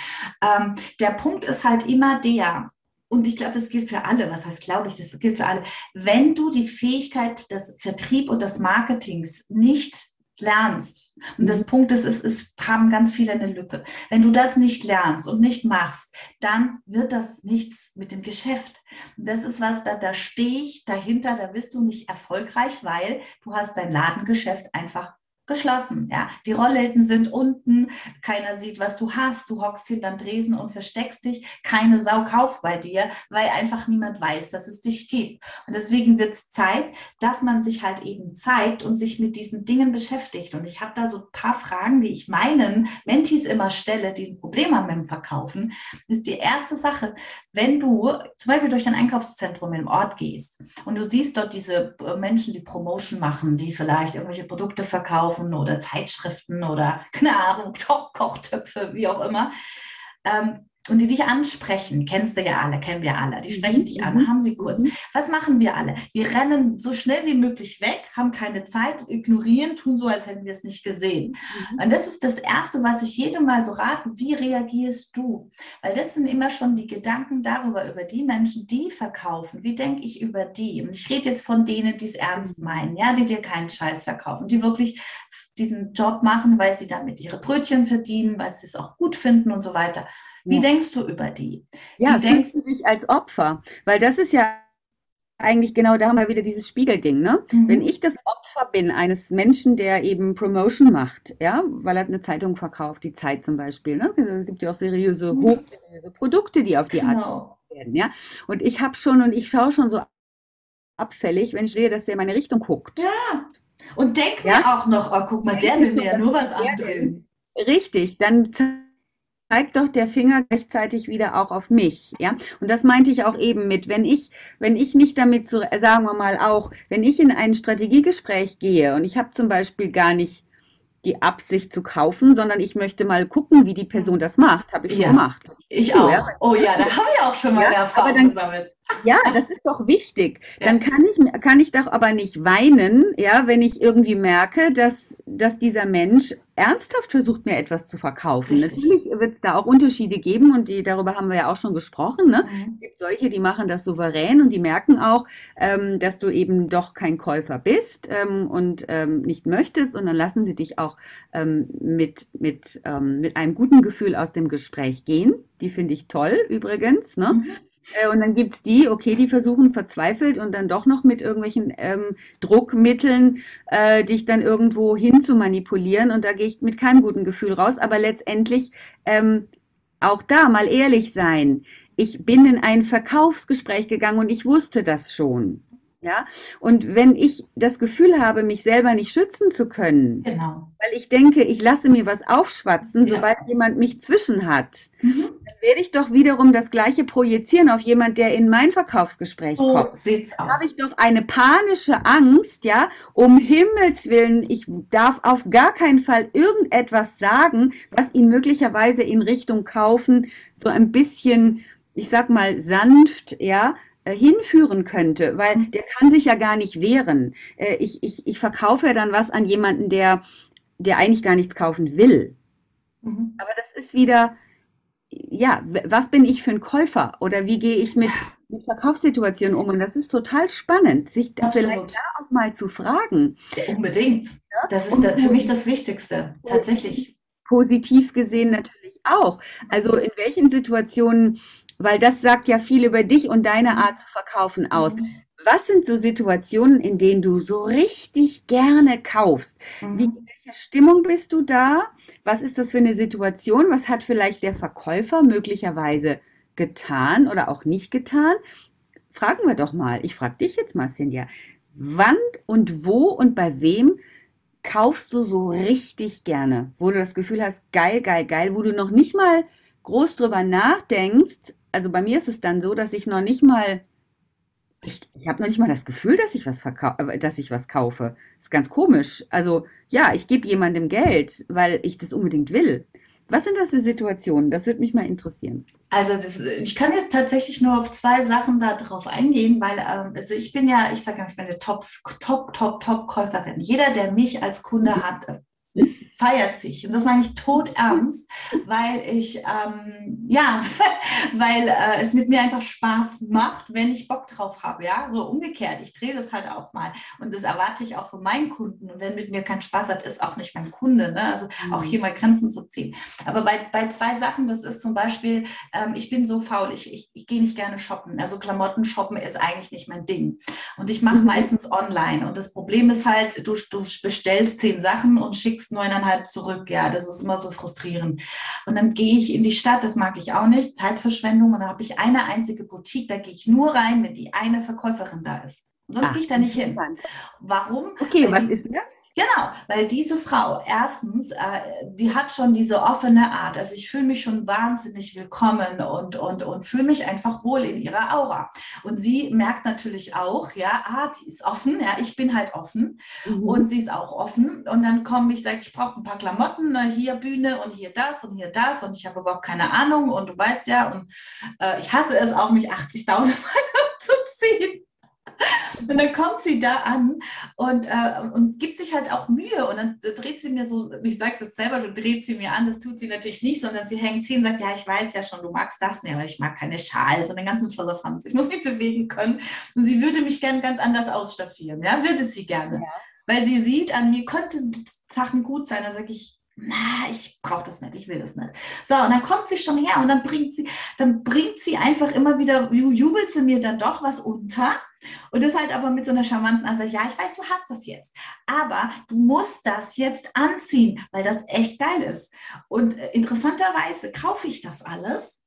Ähm, der Punkt ist halt immer der, und ich glaube, das gilt für alle. Was heißt, glaube ich, das gilt für alle. Wenn du die Fähigkeit des Vertrieb und des Marketings nicht lernst, und das Punkt ist, es, es haben ganz viele eine Lücke. Wenn du das nicht lernst und nicht machst, dann wird das nichts mit dem Geschäft. Und das ist was, da, da stehe ich dahinter, da bist du nicht erfolgreich, weil du hast dein Ladengeschäft einfach geschlossen. Ja, die Rollläden sind unten, keiner sieht, was du hast. Du hockst hinterm Dresen und versteckst dich. Keine Sau kauft bei dir, weil einfach niemand weiß, dass es dich gibt. Und deswegen wird es Zeit, dass man sich halt eben zeigt und sich mit diesen Dingen beschäftigt. Und ich habe da so ein paar Fragen, die ich meinen Mentees immer stelle, die ein Problem haben mit dem Verkaufen. Ist die erste Sache, wenn du zum Beispiel durch dein Einkaufszentrum im Ort gehst und du siehst dort diese äh, Menschen, die Promotion machen, die vielleicht irgendwelche Produkte verkaufen oder Zeitschriften oder <laughs> keine Ahnung, Koch Kochtöpfe, wie auch immer. Ähm, und die dich ansprechen, kennst du ja alle, kennen wir alle, die sprechen Mhm, dich an, mhm, haben sie kurz. mhm. Was machen wir alle? Wir rennen so schnell wie möglich weg, haben keine Zeit, ignorieren, tun so, als hätten wir es nicht gesehen. Und das ist das Erste, was ich jedem mal so rate, wie reagierst du? Weil das sind immer schon die Gedanken darüber, über die Menschen, die verkaufen. Wie denke ich über die? Und ich rede jetzt von denen, die es ernst meinen, ja, die dir keinen Scheiß verkaufen, die wirklich diesen Job machen, weil sie damit ihre Brötchen verdienen, weil sie es auch gut finden und so weiter. Wie Ja. denkst du über die? Ja, Wie denkst du dich als Opfer? Weil das ist ja eigentlich genau, da haben wir wieder dieses Spiegelding, ne? Mhm. Wenn ich das Opfer bin eines Menschen, der eben Promotion macht, ja, weil er eine Zeitung verkauft, die Zeit zum Beispiel, ne? Es gibt ja auch seriöse, Mhm. hochseriöse Produkte, die auf die Art Genau. werden, ja? Und ich habe schon und ich schaue schon so abfällig, wenn ich sehe, dass der in meine Richtung guckt. Ja. Und denk Ja? mir auch noch, oh, guck mal, der will mir ja nur was andrehen. Richtig, dann zeigt doch der Finger gleichzeitig wieder auch auf mich, ja. Und das meinte ich auch eben mit, wenn ich, wenn ich nicht damit so, sagen wir mal auch, wenn ich in ein Strategiegespräch gehe und ich habe zum Beispiel gar nicht die Absicht zu kaufen, sondern ich möchte mal gucken, wie die Person das macht. Habe ich schon Ja. gemacht. Ich auch. ja. Oh ja, da habe ich auch schon mal Ja, Erfahrung dann- gesammelt. Ja, das ist doch wichtig. Dann kann ich, kann ich doch aber nicht weinen, ja, wenn ich irgendwie merke, dass, dass dieser Mensch ernsthaft versucht, mir etwas zu verkaufen. Richtig. Natürlich wird es da auch Unterschiede geben und die, darüber haben wir ja auch schon gesprochen, ne? Mhm. Es gibt solche, die machen das souverän und die merken auch, ähm, dass du eben doch kein Käufer bist ähm, und ähm, nicht möchtest und dann lassen sie dich auch ähm, mit, mit, ähm, mit einem guten Gefühl aus dem Gespräch gehen. Die finde ich toll übrigens, ne? Mhm. Äh, Und dann gibt's die, okay, die versuchen verzweifelt und dann doch noch mit irgendwelchen ähm, Druckmitteln äh, dich dann irgendwo hin zu manipulieren. Und da gehe ich mit keinem guten Gefühl raus. Aber letztendlich ähm, auch da mal ehrlich sein. Ich bin in ein Verkaufsgespräch gegangen und ich wusste das schon. Ja, und wenn ich das Gefühl habe, mich selber nicht schützen zu können, Genau. weil ich denke, ich lasse mir was aufschwatzen, Ja. sobald jemand mich zwischen hat, Mhm. dann werde ich doch wiederum das Gleiche projizieren auf jemand, der in mein Verkaufsgespräch So kommt. sieht's Dann aus. habe ich doch eine panische Angst, ja, um Himmels Willen, ich darf auf gar keinen Fall irgendetwas sagen, was ihn möglicherweise in Richtung kaufen so ein bisschen, ich sag mal, sanft, ja, hinführen könnte, weil Mhm. der kann sich ja gar nicht wehren. Äh, Ich, ich, ich verkaufe ja dann was an jemanden, der, der eigentlich gar nichts kaufen will. Mhm. Aber das ist wieder, ja, was bin ich für ein Käufer oder wie gehe ich mit, mit Verkaufssituationen um? Und das ist total spannend, sich da Absolut. vielleicht da auch mal zu fragen. Ja, unbedingt. Das ist da- für mich das Wichtigste. Tatsächlich. Positiv gesehen natürlich auch. Also in welchen Situationen, weil das sagt ja viel über dich und deine Art zu verkaufen aus. Mhm. Was sind so Situationen, in denen du so richtig gerne kaufst? Wie, Mhm. in welcher Stimmung bist du da? Was ist das für eine Situation? Was hat vielleicht der Verkäufer möglicherweise getan oder auch nicht getan? Fragen wir doch mal. Ich frage dich jetzt mal, Cynthia. Wann und wo und bei wem kaufst du so richtig gerne? Wo du das Gefühl hast, geil, geil, geil, wo du noch nicht mal groß drüber nachdenkst. Also bei mir ist es dann so, dass ich noch nicht mal ich, ich habe noch nicht mal das Gefühl, dass ich was äh, dass ich was kaufe. Ist ganz komisch. Also ja, ich gebe jemandem Geld, weil ich das unbedingt will. Was sind das für Situationen? Das würde mich mal interessieren. Also das, ich kann jetzt tatsächlich nur auf zwei Sachen da drauf eingehen, weil ähm, also ich bin ja, ich sage ja, ich bin eine Top, Top, Top, Top Käuferin. Jeder, der mich als Kunde hat, äh, feiert sich. Und das meine ich tot ernst, weil ich, ähm, ja, <laughs> weil äh, es mit mir einfach Spaß macht, wenn ich Bock drauf habe. Ja, so umgekehrt. Ich drehe das halt auch mal. Und das erwarte ich auch von meinen Kunden. Und wenn mit mir keinen Spaß hat, ist auch nicht mein Kunde. Ne? Also auch hier mal Grenzen zu ziehen. Aber bei, bei zwei Sachen, das ist zum Beispiel, ähm, ich bin so faul, ich, ich, ich gehe nicht gerne shoppen. Also Klamotten shoppen ist eigentlich nicht mein Ding. Und ich mache Mhm. meistens online. Und das Problem ist halt, du, du bestellst zehn Sachen und schickst neuneinhalb zurück. Ja, das ist immer so frustrierend. Und dann gehe ich in die Stadt, das mag ich auch nicht, Zeitverschwendung. Und da habe ich eine einzige Boutique, da gehe ich nur rein, wenn die eine Verkäuferin da ist. Sonst Ach, gehe ich da nicht hin. Warum? Okay, Weil was die- ist mir? Genau, weil diese Frau, erstens, äh, die hat schon diese offene Art. Also ich fühle mich schon wahnsinnig willkommen und, und, und fühle mich einfach wohl in ihrer Aura. Und sie merkt natürlich auch, ja, ah, die ist offen, ja, ich bin halt offen Mhm. und sie ist auch offen. Und dann komme ich, sage ich, brauche ein paar Klamotten, ne, hier Bühne und hier das und hier das und ich habe überhaupt keine Ahnung und du weißt ja, und äh, ich hasse es auch, mich 80.000 Mal. Und dann kommt sie da an und, äh, und gibt sich halt auch Mühe und dann dreht sie mir so, ich sage es jetzt selber, du dreht sie mir an, das tut sie natürlich nicht, sondern sie hängt hin und sagt, ja, ich weiß ja schon, du magst das nicht, aber ich mag keine Schals und den ganzen Firlefanz. Ich muss mich bewegen können und sie würde mich gern ganz anders ausstaffieren, ja, würde sie gerne. Ja. Weil sie sieht, an mir könnte Sachen gut sein, dann sage ich, na, ich brauche das nicht, ich will das nicht. So, und dann kommt sie schon her und dann bringt sie, dann bringt sie einfach immer wieder, ju- jubelt sie mir dann doch was unter. Und das halt aber mit so einer charmanten Art, ja, ich weiß, du hast das jetzt, aber du musst das jetzt anziehen, weil das echt geil ist. Und äh, interessanterweise kaufe ich das alles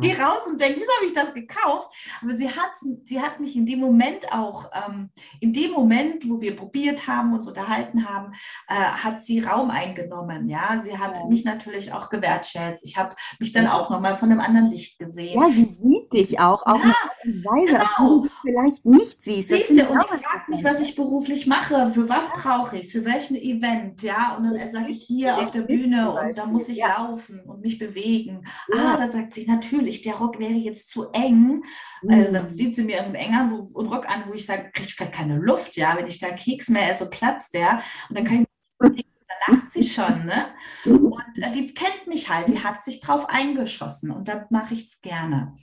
gehe raus und denke, wieso habe ich das gekauft? Aber sie hat, sie hat mich in dem Moment auch, ähm, in dem Moment, wo wir probiert haben, uns unterhalten haben, äh, hat sie Raum eingenommen. Ja, sie hat ja. mich natürlich auch gewertschätzt. Ich habe mich dann auch nochmal von einem anderen Licht gesehen. Ja, sie sieht dich auch auf ja, eine Weise, genau. die du vielleicht nicht siehst. Siehst du, und ich frage mich, was ich beruflich mache, für was brauche ich es, für welchen Event, ja, und dann sage ich hier auf der Bühne und da muss ich laufen und mich bewegen. Ah, da sagt sie, natürlich, der Rock wäre jetzt zu eng. Also dann mhm. sieht sie mir einen enger wo, Rock an, wo ich sage, kriege ich gar keine Luft, ja, wenn ich da Keks mehr esse, platzt der und dann kann ich da lacht sie schon, ne? <laughs> Und äh, die kennt mich halt, die hat sich drauf eingeschossen und da mache ich es gerne.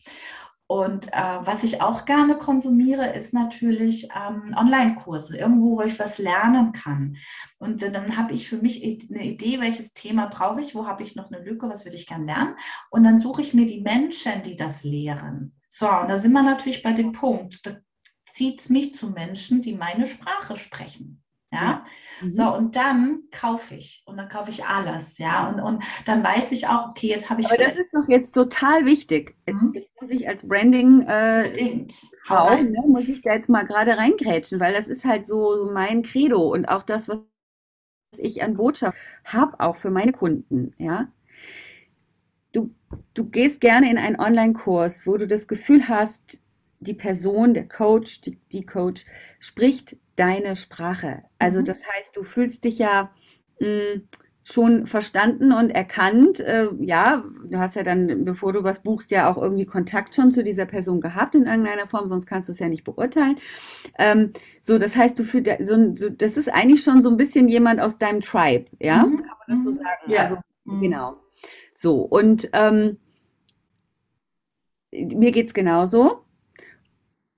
Und äh, was ich auch gerne konsumiere, ist natürlich ähm, Online-Kurse, irgendwo, wo ich was lernen kann. Und äh, dann habe ich für mich eine Idee, welches Thema brauche ich, wo habe ich noch eine Lücke, was würde ich gerne lernen. Und dann suche ich mir die Menschen, die das lehren. So, und da sind wir natürlich bei dem Punkt, da zieht es mich zu Menschen, die meine Sprache sprechen. Ja, mhm. so und dann kaufe ich und dann kaufe ich alles, ja, und, und dann weiß ich auch, okay, jetzt habe ich. Aber das ist doch jetzt total wichtig. Mhm. Jetzt muss ich als Branding äh, Frau, ne, muss ich da jetzt mal gerade reingrätschen, weil das ist halt so mein Credo und auch das, was ich an Botschaft habe, auch für meine Kunden, ja. Du, du gehst gerne in einen Online-Kurs, wo du das Gefühl hast, die Person, der Coach, die, die Coach spricht deine Sprache. Also mhm. das heißt, du fühlst dich ja mh, hm, schon verstanden und erkannt. Äh, ja, du hast ja dann, bevor du was buchst, ja auch irgendwie Kontakt schon zu dieser Person gehabt in irgendeiner Form, sonst kannst du es ja nicht beurteilen. Ähm, so, das heißt, du fühlst, so, so, das ist eigentlich schon so ein bisschen jemand aus deinem Tribe, ja? Mhm. Kann man das so mhm. sagen? Ja. Also, mhm. genau. So, und ähm, mir es genauso.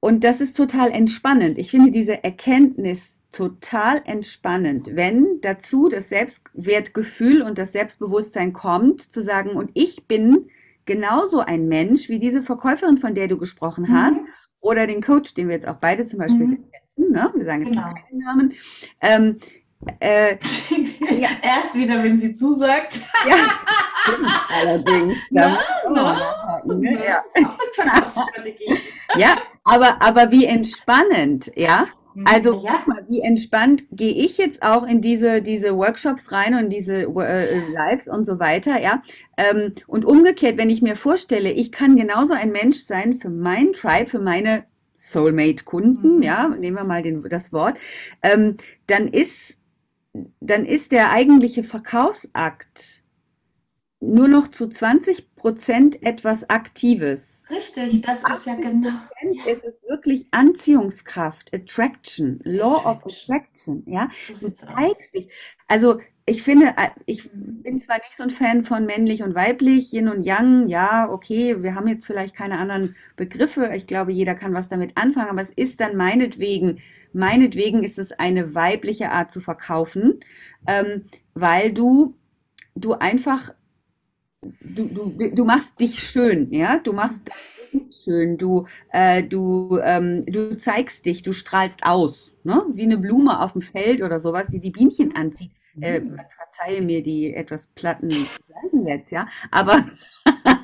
Und das ist total entspannend. Ich finde diese Erkenntnis total entspannend, wenn dazu das Selbstwertgefühl und das Selbstbewusstsein kommt, zu sagen, und ich bin genauso ein Mensch wie diese Verkäuferin, von der du gesprochen mhm. hast, oder den Coach, den wir jetzt auch beide zum Beispiel mhm. setzen, ne? wir sagen jetzt genau. keinen Namen, ähm, äh, ja. <laughs> Erst wieder, wenn sie zusagt. ja, <laughs> allerdings. Na, na, ne? ja. ja, aber, aber wie entspannend, ja. Mhm. Also ja. guck mal, wie entspannt gehe ich jetzt auch in diese, diese Workshops rein und diese äh, Lives und so weiter, ja. Ähm, und umgekehrt, wenn ich mir vorstelle, ich kann genauso ein Mensch sein für mein Tribe, für meine Soulmate-Kunden, mhm. ja, nehmen wir mal den, das Wort, ähm, dann ist dann ist der eigentliche Verkaufsakt nur noch zu 20 Prozent etwas Aktives. Richtig, das ist ja genau. Es ist wirklich Anziehungskraft, Attraction, Law Attraction. of Attraction. Ja, so. Also ich finde, äh, ich bin zwar nicht so ein Fan von männlich und weiblich, Yin und Yang. Ja, okay, wir haben jetzt vielleicht keine anderen Begriffe. Ich glaube, jeder kann was damit anfangen, aber es ist dann meinetwegen Meinetwegen ist es eine weibliche Art zu verkaufen, ähm, weil du, du einfach, du, du, du machst dich schön, ja, du machst dich schön, du, äh, du, ähm, du zeigst dich, du strahlst aus, ne? wie eine Blume auf dem Feld oder sowas, die die Bienchen anzieht. Äh, mhm. verzeihe mir die etwas platten jetzt, ja, aber <laughs>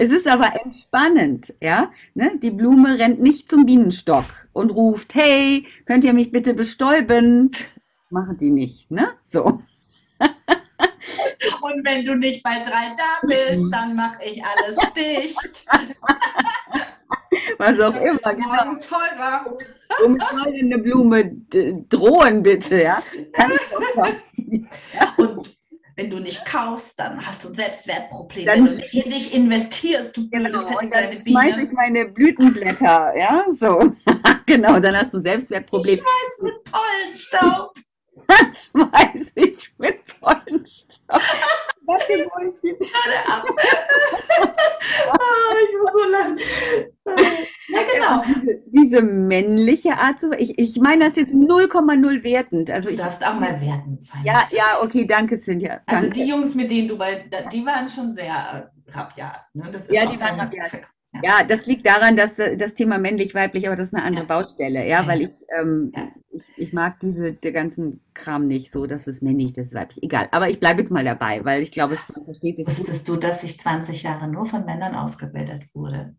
Es ist aber entspannend, ja. Ne? Die Blume rennt nicht zum Bienenstock und ruft, hey, könnt ihr mich bitte bestäuben? Machen die nicht, ne? So. <laughs> Und wenn du nicht bei drei da bist, dann mache ich alles <laughs> dicht. Was auch immer. Genau. teurer. Womit soll denn eine Blume drohen, bitte, ja? <laughs> Und wenn du nicht kaufst, dann hast du ein Selbstwertproblem. Dann wenn du in dich investierst, du genau, und dann schmeiße ich meine Blütenblätter, ja, so. <laughs> genau, dann hast du ein Selbstwertproblem. Ich schmeiß mit Pollenstaub. Dann schmeiß ich mit für Bullshit. ab. oh, ich muss so lachen. <laughs> Ja, genau. Diese, diese, männliche Art zu. Ich, ich meine das jetzt 0,0 wertend. Also du ich, darfst auch mal wertend sein. Ja, ja, okay, danke, Cynthia. Also danke. Also die Jungs, mit denen du bei, die waren schon sehr rabiat. Ne? ja, die waren rabiat. Ja. Ja. das liegt daran, dass äh, das Thema männlich-weiblich, aber das ist eine andere ja. Baustelle, ja, weil ich, ähm, ich, ich mag diese, der ganzen Kram nicht so, das ist männlich, das ist weiblich. Egal. Aber ich bleibe jetzt mal dabei, weil ich glaube, man versteht es. Wusstest du, dass ich 20 Jahre nur von Männern ausgebildet wurde?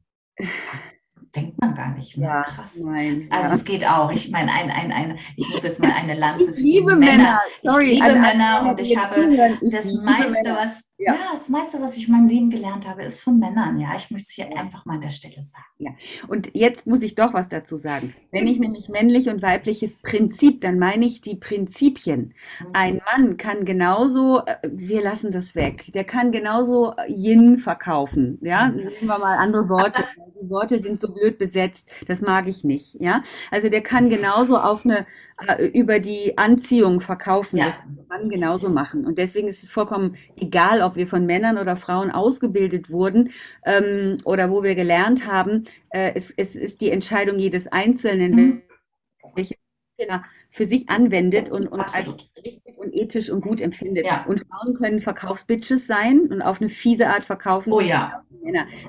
denkt man gar nicht. Ne? Ja, Krass. Nein, also ja. es geht auch. Ich meine, ein, ein, ein, ich muss jetzt mal eine Lanze für die Männer. Männer. Sorry, ich liebe Männer und ich habe das meiste, was ja. ja. das meiste, was ich in meinem Leben gelernt habe, ist von Männern. Ja, ich möchte es hier einfach mal an der Stelle sagen. Ja, und jetzt muss ich doch was dazu sagen. <laughs> Wenn ich nämlich männlich und weibliches Prinzip, dann meine ich die Prinzipien. Mhm. Ein Mann kann genauso, äh, wir lassen das weg, der kann genauso Yin verkaufen. Ja, mhm. nehmen wir mal andere Worte. <laughs> Die Worte sind so blöd besetzt, das mag ich nicht. Ja, also der kann genauso auf eine äh, über die Anziehung verkaufen. Ja. Das kann man genauso machen. Und deswegen ist es vollkommen egal, ob wir von Männern oder Frauen ausgebildet wurden ähm, oder wo wir gelernt haben. Äh, es, es, ist die Entscheidung jedes Einzelnen, mhm. welche für sich anwendet und, und als richtig und ethisch und gut empfindet. Ja. Und Frauen können Verkaufsbitches sein und auf eine fiese Art verkaufen. Oh ja.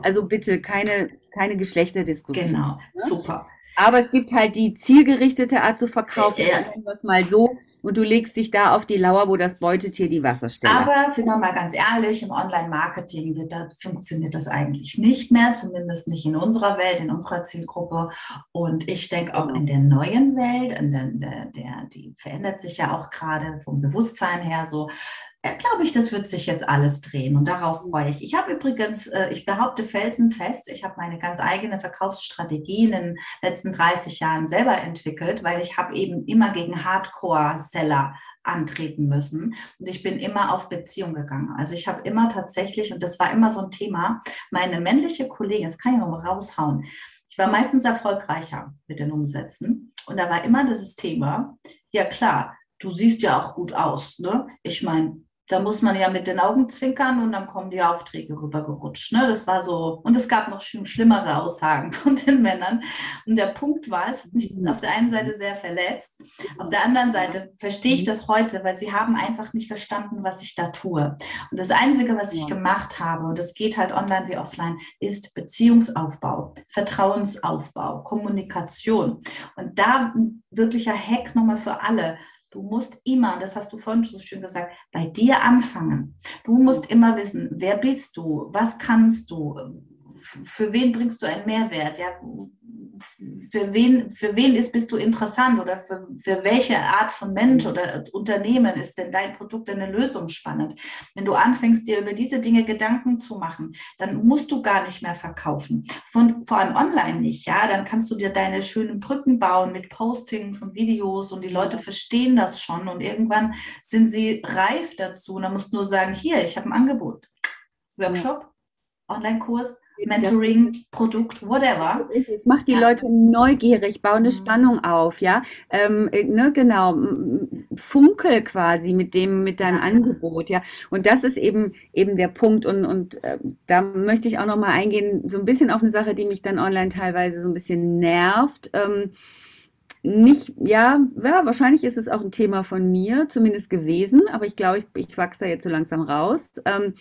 Also bitte keine, keine Geschlechterdiskussion. Genau, ne? super. Aber es gibt halt die zielgerichtete Art zu verkaufen, ja. nennen wir es mal so, und du legst dich da auf die Lauer, wo das Beutetier die Wasserstelle Aber sind wir mal ganz ehrlich, im Online-Marketing funktioniert das eigentlich nicht mehr, zumindest nicht in unserer Welt, in unserer Zielgruppe. Und ich denke auch in der neuen Welt, in der, der, der die verändert sich ja auch gerade vom Bewusstsein her so, äh, glaube ich, das wird sich jetzt alles drehen und darauf freue ich. Ich habe übrigens, äh, ich behaupte felsenfest, ich habe meine ganz eigene Verkaufsstrategie in den letzten 30 Jahren selber entwickelt, weil ich habe eben immer gegen Hardcore-Seller antreten müssen. Und ich bin immer auf Beziehung gegangen. Also ich habe immer tatsächlich, und das war immer so ein Thema, meine männliche Kollegin, das kann ich noch mal raushauen, ich war meistens erfolgreicher mit den Umsätzen. Und da war immer dieses Thema, ja klar, du siehst ja auch gut aus. Ne? Ich meine, da muss man ja mit den Augen zwinkern und dann kommen die Aufträge rübergerutscht. Ne? Das war so, und es gab noch schlimmere Aussagen <laughs> von den Männern. Und der Punkt war, es hat mich mhm. auf der einen Seite sehr verletzt, auf der anderen Seite verstehe ich mhm. das heute, weil sie haben einfach nicht verstanden, was ich da tue. Und das Einzige, was ich gemacht habe, und das geht halt online wie offline, ist Beziehungsaufbau, Vertrauensaufbau, Kommunikation. Und da wirklicher Hack nochmal für alle Du musst immer, das hast du vorhin so schön gesagt, bei dir anfangen. Du musst immer wissen, wer bist du, was kannst du, für wen bringst du einen Mehrwert, ja, für wen, für wen ist, bist du interessant oder für, für welche Art von Mensch oder Unternehmen ist denn dein Produkt, eine Lösung spannend? Wenn du anfängst, dir über diese Dinge Gedanken zu machen, dann musst du gar nicht mehr verkaufen. Von, vor allem online nicht, ja, dann kannst du dir deine schönen Brücken bauen mit Postings und Videos und die Leute verstehen das schon und irgendwann sind sie reif dazu und dann musst du nur sagen, hier, ich habe ein Angebot. Workshop, Online-Kurs, Mentoring, Produkt, whatever. Es macht die Leute neugierig, bauen eine mhm. Spannung auf, ja. Ähm, äh, ne, genau, funkel quasi mit dem, mit deinem Angebot, ja. Und das ist eben eben der Punkt. Und, und äh, da möchte ich auch nochmal eingehen, so ein bisschen auf eine Sache, die mich dann online teilweise so ein bisschen nervt. Ähm, nicht, ja, ja, wahrscheinlich ist es auch ein Thema von mir, zumindest gewesen, aber ich glaube, ich, ich wachse da jetzt so langsam raus, ähm,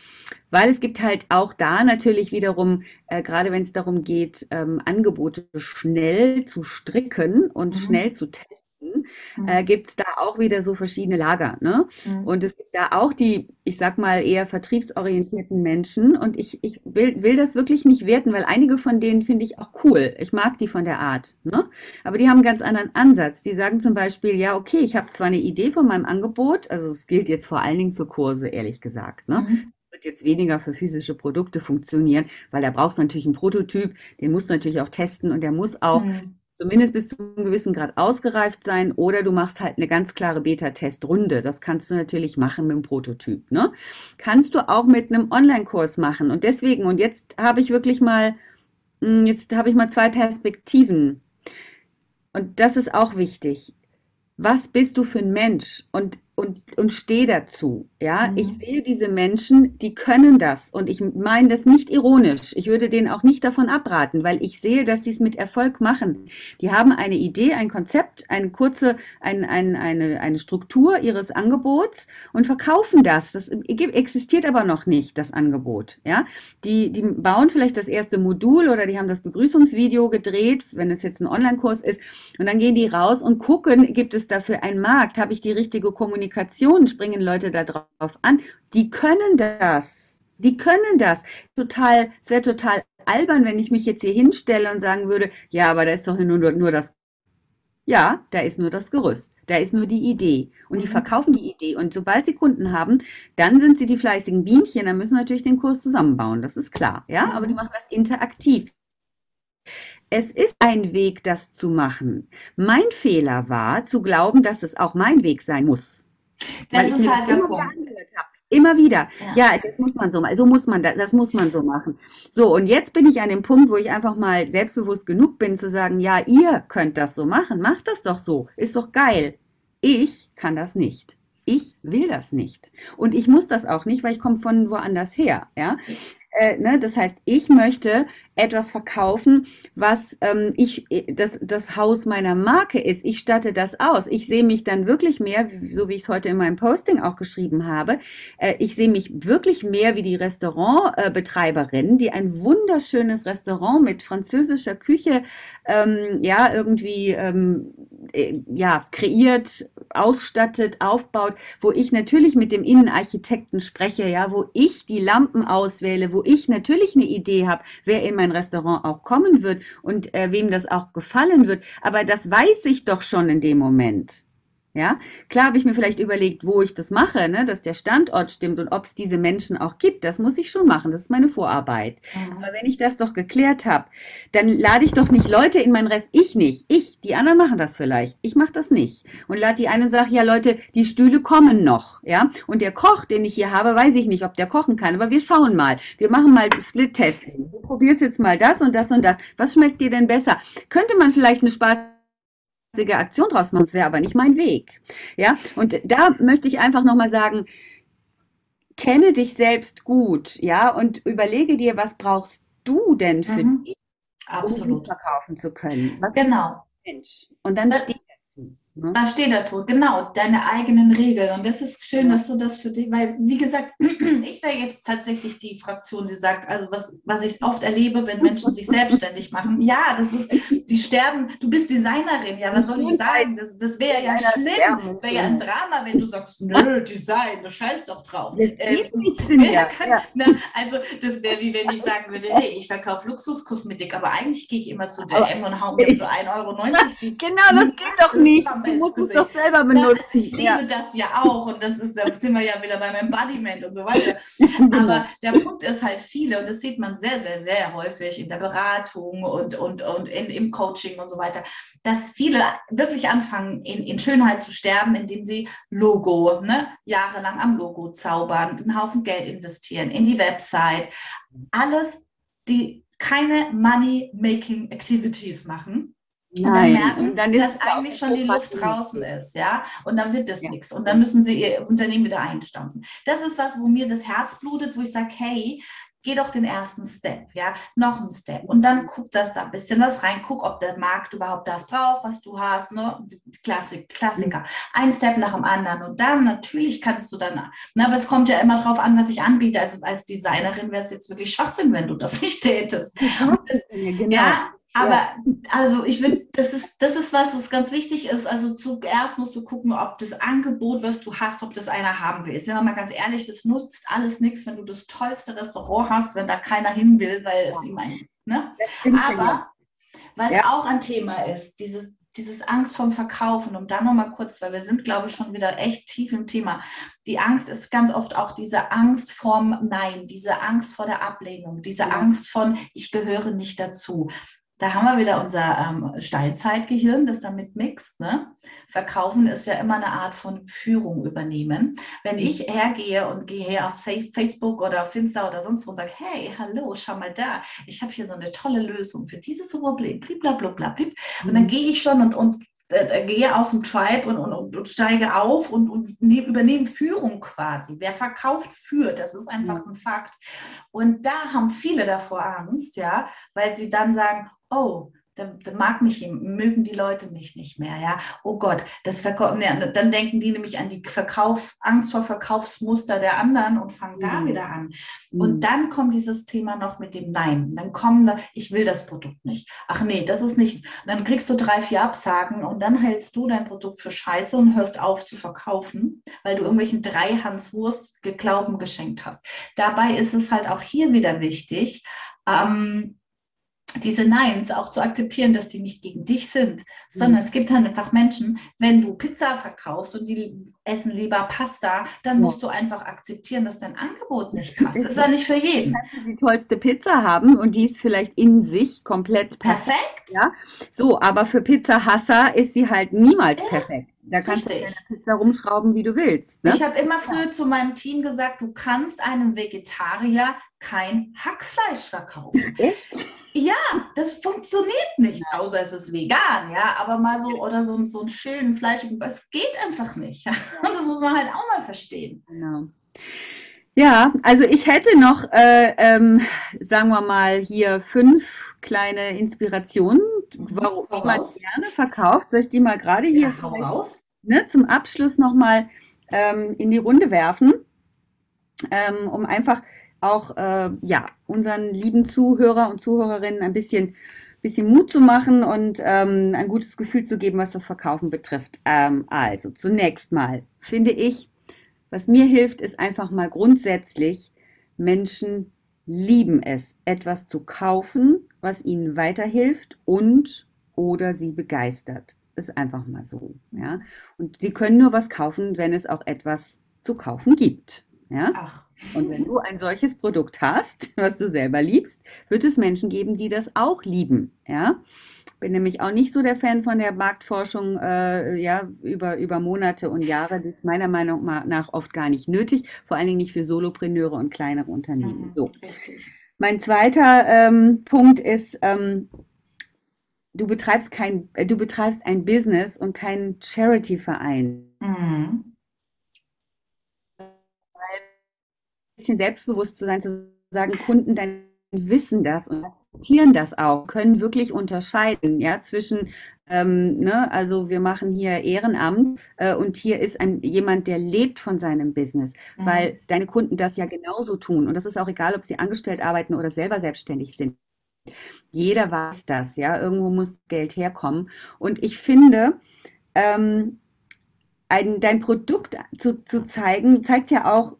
weil es gibt halt auch da natürlich wiederum, äh, gerade wenn es darum geht, ähm, Angebote schnell zu stricken und mhm. schnell zu testen, mhm. äh, gibt es da auch wieder so verschiedene Lager. Ne? Mhm. Und es gibt da auch die, ich sag mal, eher vertriebsorientierten Menschen. Und ich, ich will, will das wirklich nicht werten, weil einige von denen finde ich auch cool. Ich mag die von der Art. Ne? Aber die haben einen ganz anderen Ansatz. Die sagen zum Beispiel, ja, okay, ich habe zwar eine Idee von meinem Angebot, also es gilt jetzt vor allen Dingen für Kurse, ehrlich gesagt. Ne? Mhm wird jetzt weniger für physische Produkte funktionieren, weil da brauchst du natürlich einen Prototyp, den musst du natürlich auch testen und der muss auch mhm zumindest bis zu einem gewissen Grad ausgereift sein oder du machst halt eine ganz klare Beta-Testrunde. Das kannst du natürlich machen mit dem Prototyp. Ne? Kannst du auch mit einem Online-Kurs machen. Und deswegen, und jetzt habe ich wirklich mal, hm, jetzt habe ich mal zwei Perspektiven. Und das ist auch wichtig. Was bist du für ein Mensch? Und und, und stehe dazu. Ja, mhm. ich sehe diese Menschen, die können das. Und ich meine das nicht ironisch. Ich würde denen auch nicht davon abraten, weil ich sehe, dass sie es mit Erfolg machen. Die haben eine Idee, ein Konzept, eine kurze, ein, ein, eine, eine Struktur ihres Angebots und verkaufen das. Das existiert aber noch nicht, das Angebot. Ja, die, die bauen vielleicht das erste Modul oder die haben das Begrüßungsvideo gedreht, wenn es jetzt ein Online-Kurs ist. Und dann gehen die raus und gucken, gibt es dafür einen Markt? Habe ich die richtige Kommunikation? Springen Leute da drauf an? Die können das. Die können das. Total, es wäre total albern, wenn ich mich jetzt hier hinstelle und sagen würde, ja, aber da ist doch nur, nur das ja, da ist nur das Gerüst, da ist nur die Idee. Und die mhm. verkaufen die Idee. Und sobald sie Kunden haben, dann sind sie die fleißigen Bienchen, dann müssen natürlich den Kurs zusammenbauen, das ist klar. Ja, aber die mhm. machen das interaktiv. Es ist ein Weg, das zu machen. Mein Fehler war, zu glauben, dass es auch mein Weg sein muss. Das ist halt der Punkt. Immer wieder. Ja. ja. das muss man so machen. So muss man das, das muss man so machen. So, und jetzt bin ich an dem Punkt, wo ich einfach mal selbstbewusst genug bin, zu sagen, ja, ihr könnt das so machen. Macht das doch so. Ist doch geil. Ich kann das nicht. Ich will das nicht. Und ich muss das auch nicht, weil ich komme von woanders her. Ja? Äh, ne? Das heißt, ich möchte etwas verkaufen, was ähm, ich das, das Haus meiner Marke ist. Ich statte das aus. Ich sehe mich dann wirklich mehr, so wie ich es heute in meinem Posting auch geschrieben habe, äh, ich sehe mich wirklich mehr wie die Restaurantbetreiberin, die ein wunderschönes Restaurant mit französischer Küche ähm, ja irgendwie ähm, äh, ja kreiert, ausstattet, aufbaut, wo ich natürlich mit dem Innenarchitekten spreche, ja, wo ich die Lampen auswähle, wo ich natürlich eine Idee habe, wer in mein Restaurant auch kommen wird und äh, wem das auch gefallen wird. Aber das weiß ich doch schon in dem Moment. Ja, klar habe ich mir vielleicht überlegt, wo ich das mache, ne, dass der Standort stimmt und ob es diese Menschen auch gibt. Das muss ich schon machen. Das ist meine Vorarbeit. Mhm. Aber wenn ich das doch geklärt habe, dann lade ich doch nicht Leute in mein Rest. Ich nicht. Ich. Die anderen machen das vielleicht. Ich mache das nicht. Und lade die ein und sage, ja Leute, die Stühle kommen noch. Ja. Und der Koch, den ich hier habe, weiß ich nicht, ob der kochen kann. Aber wir schauen mal. Wir machen mal Split-Testing. Du probierst jetzt mal das und das und das. Was schmeckt dir denn besser? Könnte man vielleicht eine Spaß Aktion draus machen, das wäre aber nicht mein Weg. Ja, und da möchte ich einfach nochmal sagen, kenne dich selbst gut, ja, und überlege dir, was brauchst du denn für mhm. dich, um verkaufen zu können? Was genau. Mensch? Und dann das, steht Ne? Da steht dazu, genau, deine eigenen Regeln. Und das ist schön, ja. dass du das für dich, weil, wie gesagt, <clears throat> ich wäre jetzt tatsächlich die Fraktion, die sagt, also was, was ich oft erlebe, wenn Menschen sich selbstständig <laughs> machen, ja, das ist, die sterben, du bist Designerin, ja, was soll ich sagen? Das, das wäre ja schlimm, das wäre ja ein Drama, wenn du sagst, <laughs> nö, Design, du scheißt doch drauf. Das ähm, geht nicht, <laughs> Sinja. Kann, ja. na, also, das wäre wie wenn ich sagen würde, hey, ich verkaufe Luxuskosmetik, aber eigentlich gehe ich immer zu DM und hau mir für 1,90 Euro die Genau, das geht doch nicht. Du musst es doch selber benutzen. Ich liebe ja. das ja auch und das ist, da sind wir ja wieder beim Embodiment und so weiter. <laughs> Aber der Punkt ist halt viele und das sieht man sehr, sehr, sehr häufig in der Beratung und, und, und in, im Coaching und so weiter, dass viele wirklich anfangen, in, in Schönheit zu sterben, indem sie Logo, ne, jahrelang am Logo zaubern, einen Haufen Geld investieren, in die Website, alles, die keine Money-Making Activities machen, Nein, und dann merken, dann dass eigentlich schon die Luft draußen ist, ja, und dann wird das ja. nichts. Und dann müssen sie ihr Unternehmen wieder einstampfen. Das ist was, wo mir das Herz blutet, wo ich sage, hey, geh doch den ersten Step, ja, noch einen Step. Und dann guck das da ein bisschen was rein, guck, ob der Markt überhaupt das braucht, was du hast, ne, Klassik, Klassiker, ein Step nach dem anderen. Und dann natürlich kannst du dann, na, aber es kommt ja immer drauf an, was ich anbiete, also als Designerin wäre es jetzt wirklich Schwachsinn, wenn du das <laughs> nicht tätest. Genau. Ja, aber ja. also ich würde, das ist, das ist was, was ganz wichtig ist. Also zuerst musst du gucken, ob das Angebot, was du hast, ob das einer haben will. Sind wir mal ganz ehrlich, das nutzt alles nichts, wenn du das tollste Restaurant hast, wenn da keiner hin will, weil ja. es ihm ein. Ne? Aber was ja. auch ein Thema ist, dieses, dieses Angst vom Verkaufen, um da nochmal kurz, weil wir sind, glaube ich, schon wieder echt tief im Thema. Die Angst ist ganz oft auch diese Angst vorm Nein, diese Angst vor der Ablehnung, diese ja. Angst von, ich gehöre nicht dazu. Da haben wir wieder unser ähm, Steinzeitgehirn, das damit mixt. Ne? Verkaufen ist ja immer eine Art von Führung übernehmen. Wenn mhm. ich hergehe und gehe auf Facebook oder auf Insta oder sonst wo und sage, hey, hallo, schau mal da, ich habe hier so eine tolle Lösung für dieses Problem, blablabla. Und dann mhm. gehe ich schon und, und äh, gehe aus dem Tribe und, und, und steige auf und, und ne, übernehme Führung quasi. Wer verkauft, führt. Das ist einfach ein Fakt. Und da haben viele davor Angst, ja, weil sie dann sagen, oh, dann, dann, mag mich, mögen die Leute mich nicht mehr, ja. Oh Gott, das Verkauf, ne, dann denken die nämlich an die Verkauf, Angst vor Verkaufsmuster der anderen und fangen mhm. da wieder an. Mhm. Und dann kommt dieses Thema noch mit dem Nein. Dann kommen da, ich will das Produkt nicht. Ach nee, das ist nicht. Und dann kriegst du drei, vier Absagen und dann hältst du dein Produkt für scheiße und hörst auf zu verkaufen, weil du irgendwelchen drei Hanswurst Geglauben geschenkt hast. Dabei ist es halt auch hier wieder wichtig, ähm, diese Neins auch zu akzeptieren, dass die nicht gegen dich sind, sondern mhm. es gibt halt einfach Menschen, wenn du Pizza verkaufst und die essen lieber Pasta, dann musst du einfach akzeptieren, dass dein Angebot nicht passt. Das ist ja nicht für jeden. Du die tollste Pizza haben und die ist vielleicht in sich komplett perfekt. perfekt. Ja, so, aber für Pizza-Hasser ist sie halt niemals ja. perfekt. Da kannst Richtig. du deine Pizza rumschrauben, wie du willst. Ne? Ich habe immer früher zu meinem Team gesagt, du kannst einem Vegetarier kein Hackfleisch verkaufen. <laughs> Echt? Ja, das funktioniert nicht, außer es ist vegan, ja. Aber mal so oder so, so ein schönen Fleisch, es geht einfach nicht. <laughs> Und das muss man halt auch mal verstehen. Genau. Ja, also ich hätte noch, äh, ähm, sagen wir mal, hier fünf kleine Inspirationen, warum man gerne verkauft. Soll ich die mal gerade hier ja, ne, zum Abschluss nochmal ähm, in die Runde werfen, ähm, um einfach auch äh, ja, unseren lieben Zuhörer und Zuhörerinnen ein bisschen, bisschen Mut zu machen und ähm, ein gutes Gefühl zu geben, was das Verkaufen betrifft. Ähm, also zunächst mal finde ich, was mir hilft, ist einfach mal grundsätzlich, Menschen lieben es, etwas zu kaufen, was ihnen weiterhilft und oder sie begeistert. Ist einfach mal so. Ja? Und sie können nur was kaufen, wenn es auch etwas zu kaufen gibt. Ja? Ach. Und wenn du ein solches Produkt hast, <laughs> was du selber liebst, wird es Menschen geben, die das auch lieben. Ja? Bin nämlich auch nicht so der Fan von der Marktforschung äh, ja, über, über Monate und Jahre. Das ist meiner Meinung nach oft gar nicht nötig, vor allen Dingen nicht für Solopreneure und kleinere Unternehmen. Mhm, so. Mein zweiter ähm, Punkt ist, ähm, du betreibst kein, äh, du betreibst ein Business und keinen Charity-Verein. Mhm. bisschen selbstbewusst zu sein, zu sagen, Kunden dann wissen das und akzeptieren das auch, können wirklich unterscheiden, ja, zwischen, ähm, ne, also wir machen hier Ehrenamt äh, und hier ist ein, jemand, der lebt von seinem Business, mhm. weil deine Kunden das ja genauso tun und das ist auch egal, ob sie angestellt arbeiten oder selber selbstständig sind. Jeder weiß das, ja, irgendwo muss Geld herkommen und ich finde, ähm, ein, dein Produkt zu, zu zeigen, zeigt ja auch,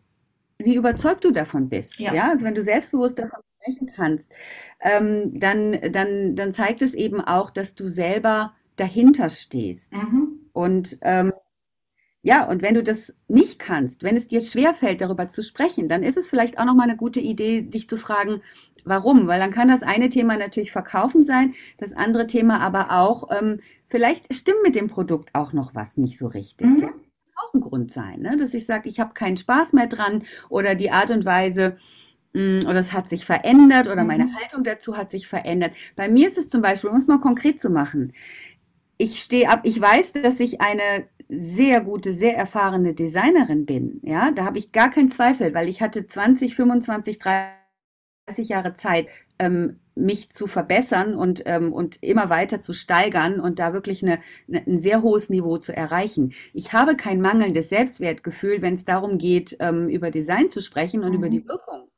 wie überzeugt du davon bist. Ja, ja? also wenn du selbstbewusst davon sprechen kannst, ähm, dann, dann, dann zeigt es eben auch, dass du selber dahinter stehst. Mhm. Und ähm, ja, und wenn du das nicht kannst, wenn es dir schwerfällt, darüber zu sprechen, dann ist es vielleicht auch nochmal eine gute Idee, dich zu fragen, warum? Weil dann kann das eine Thema natürlich Verkaufen sein, das andere Thema aber auch, ähm, vielleicht stimmt mit dem Produkt auch noch was nicht so richtig. Mhm. Ja? auch ein Grund sein, ne? dass ich sage, ich habe keinen Spaß mehr dran oder die Art und Weise, oder es hat sich verändert oder meine mhm. Haltung dazu hat sich verändert. Bei mir ist es zum Beispiel, um es mal konkret zu machen, ich stehe ab, ich weiß, dass ich eine sehr gute, sehr erfahrene Designerin bin. Ja, da habe ich gar keinen Zweifel, weil ich hatte 20, 25, 30 Jahre Zeit, ähm, mich zu verbessern und, ähm, und immer weiter zu steigern und da wirklich eine, eine, ein sehr hohes Niveau zu erreichen. Ich habe kein mangelndes Selbstwertgefühl, wenn es darum geht, ähm, über Design zu sprechen und mhm. über die Wirkung.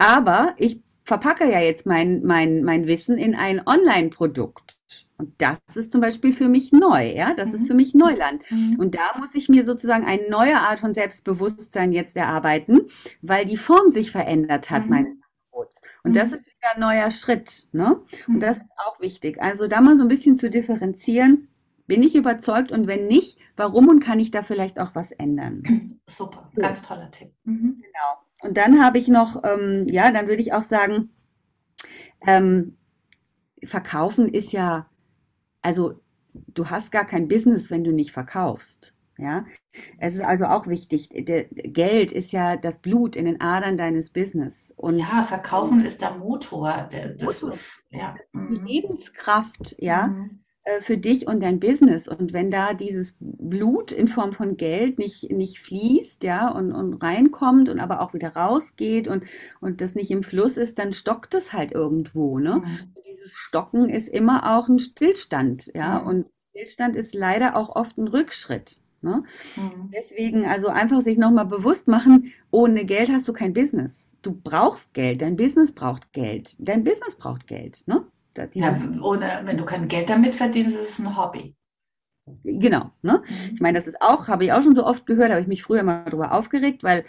Aber ich verpacke ja jetzt mein, mein, mein Wissen in ein Online-Produkt. Und das ist zum Beispiel für mich neu, ja, das mhm. ist für mich Neuland. Mhm. Und da muss ich mir sozusagen eine neue Art von Selbstbewusstsein jetzt erarbeiten, weil die Form sich verändert hat mhm. meines Angebots. Und das mhm. ist wieder ein neuer Schritt. Ne? Und mhm. das ist auch wichtig. Also da mal so ein bisschen zu differenzieren. Bin ich überzeugt und wenn nicht, warum und kann ich da vielleicht auch was ändern? <clears throat> Super, ganz toller Tipp. Mhm. Genau. Und dann habe ich noch, ähm, ja, dann würde ich auch sagen, ähm, verkaufen ist ja, also du hast gar kein Business, wenn du nicht verkaufst. Ja, es ist also auch wichtig. Der, Geld ist ja das Blut in den Adern deines Business. Und ja, Verkaufen ist der Motor. Das Motor. ist ja. die mhm. Lebenskraft, ja. Mhm. Äh, für dich und dein Business. Und wenn da dieses Blut in Form von Geld nicht, nicht fließt, ja, und, und reinkommt und aber auch wieder rausgeht und, und das nicht im Fluss ist, dann stockt es halt irgendwo, ne? Mhm. Dieses Stocken ist immer auch ein Stillstand, ja, mhm. und Stillstand ist leider auch oft ein Rückschritt. Ne? Mhm. Deswegen also einfach sich nochmal bewusst machen, ohne Geld hast du kein Business. Du brauchst Geld, dein Business braucht Geld, dein Business braucht Geld. Ne? Ja, ohne, wenn du kein Geld damit verdienst, ist es ein Hobby. Genau. Ne? Mhm. Ich meine, das ist auch, habe ich auch schon so oft gehört, habe ich mich früher mal darüber aufgeregt, weil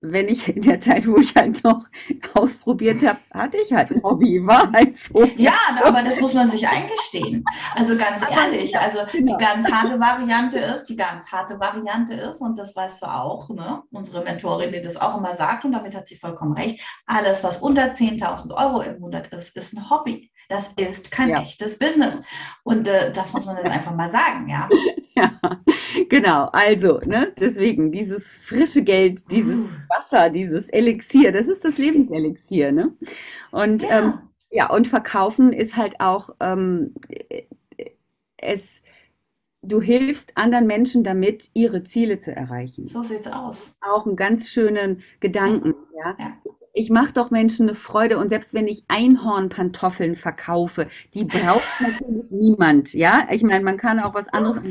wenn ich in der Zeit, wo ich halt noch ausprobiert habe, hatte ich halt ein Hobby, war halt so. Ja, aber das muss man sich eingestehen. Also ganz ehrlich, also die ganz harte Variante ist, die ganz harte Variante ist, und das weißt du auch, ne? unsere Mentorin, die das auch immer sagt, und damit hat sie vollkommen recht, alles, was unter 10.000 Euro im Monat ist, ist ein Hobby. Das ist kein ja. echtes Business. Und äh, das muss man jetzt einfach mal sagen, ja. <laughs> Ja, genau. Also, ne, deswegen dieses frische Geld, dieses Wasser, dieses Elixier, das ist das Lebenselixier, ne? Und ja, ähm, ja und verkaufen ist halt auch ähm, es du hilfst anderen Menschen damit, ihre Ziele zu erreichen. So sieht's aus. Auch einen ganz schönen Gedanken. Ja. ja ich mache doch Menschen eine Freude und selbst wenn ich Einhornpantoffeln verkaufe, die braucht <laughs> natürlich niemand, ja? Ich meine, man kann auch was anderes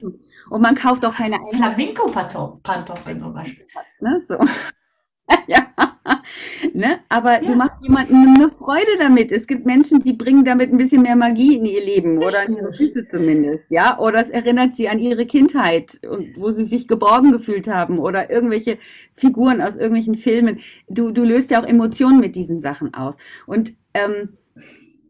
tun. Und man kauft auch keine Flamenco-Pantoffeln zum Beispiel. Ne, so. <laughs> ja. <laughs> ne? Aber ja. du machst jemandem eine Freude damit. Es gibt Menschen, die bringen damit ein bisschen mehr Magie in ihr Leben Richtig. oder an ihre Füße zumindest, ja? Oder es erinnert sie an ihre Kindheit und wo sie sich geborgen gefühlt haben oder irgendwelche Figuren aus irgendwelchen Filmen. Du, du löst ja auch Emotionen mit diesen Sachen aus. Und ähm,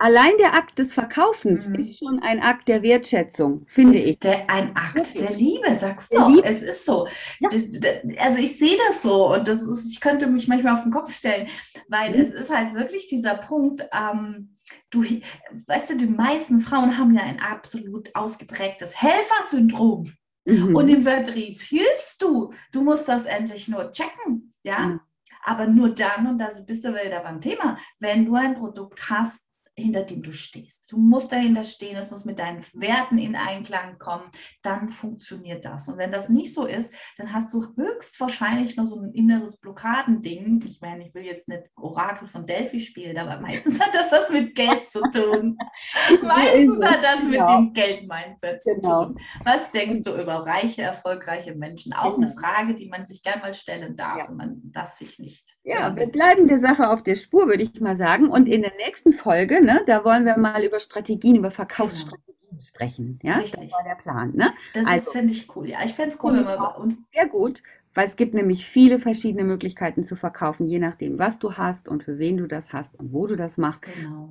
allein der Akt des Verkaufens mhm. ist schon ein Akt der Wertschätzung, finde ist ich. Der, ein Akt Wirklich? der Liebe, sagst du. Es ist so. Ja. Das, das, also ich sehe das so und das ist, ich könnte mich manchmal auf den Kopf stellen, weil mhm. es ist halt wirklich dieser Punkt, ähm, du, weißt du, die meisten Frauen haben ja ein absolut ausgeprägtes Helfersyndrom. Mhm. Und im Vertrieb hilfst du. Du musst das endlich nur checken, ja. Mhm. Aber nur dann, und das bist du wieder beim Thema, wenn du ein Produkt hast, hinter dem du stehst. Du musst dahinter stehen, es muss mit deinen Werten in Einklang kommen, dann funktioniert das. Und wenn das nicht so ist, dann hast du höchstwahrscheinlich nur so ein inneres Blockadending. Ich meine, ich will jetzt nicht Orakel von Delphi spielen, aber meistens hat das was mit Geld zu tun. <laughs> meistens hat das mit genau. dem Geld-Mindset zu genau. tun. Was denkst du über reiche, erfolgreiche Menschen? Auch genau. eine Frage, die man sich gerne mal stellen darf, ja. wenn man das sich nicht. Ja, wir bleiben der Sache auf der Spur, würde ich mal sagen. Und in der nächsten Folge ne? Da wollen wir mal über Strategien, über Verkaufsstrategien genau. sprechen. Ja, Richtig. das war der Plan. Ne? Das also, finde ich cool. Ja, ich fände es cool, wenn wir und sehr gut, weil es gibt nämlich viele verschiedene Möglichkeiten zu verkaufen, je nachdem, was du hast und für wen du das hast und wo du das machst. Genau.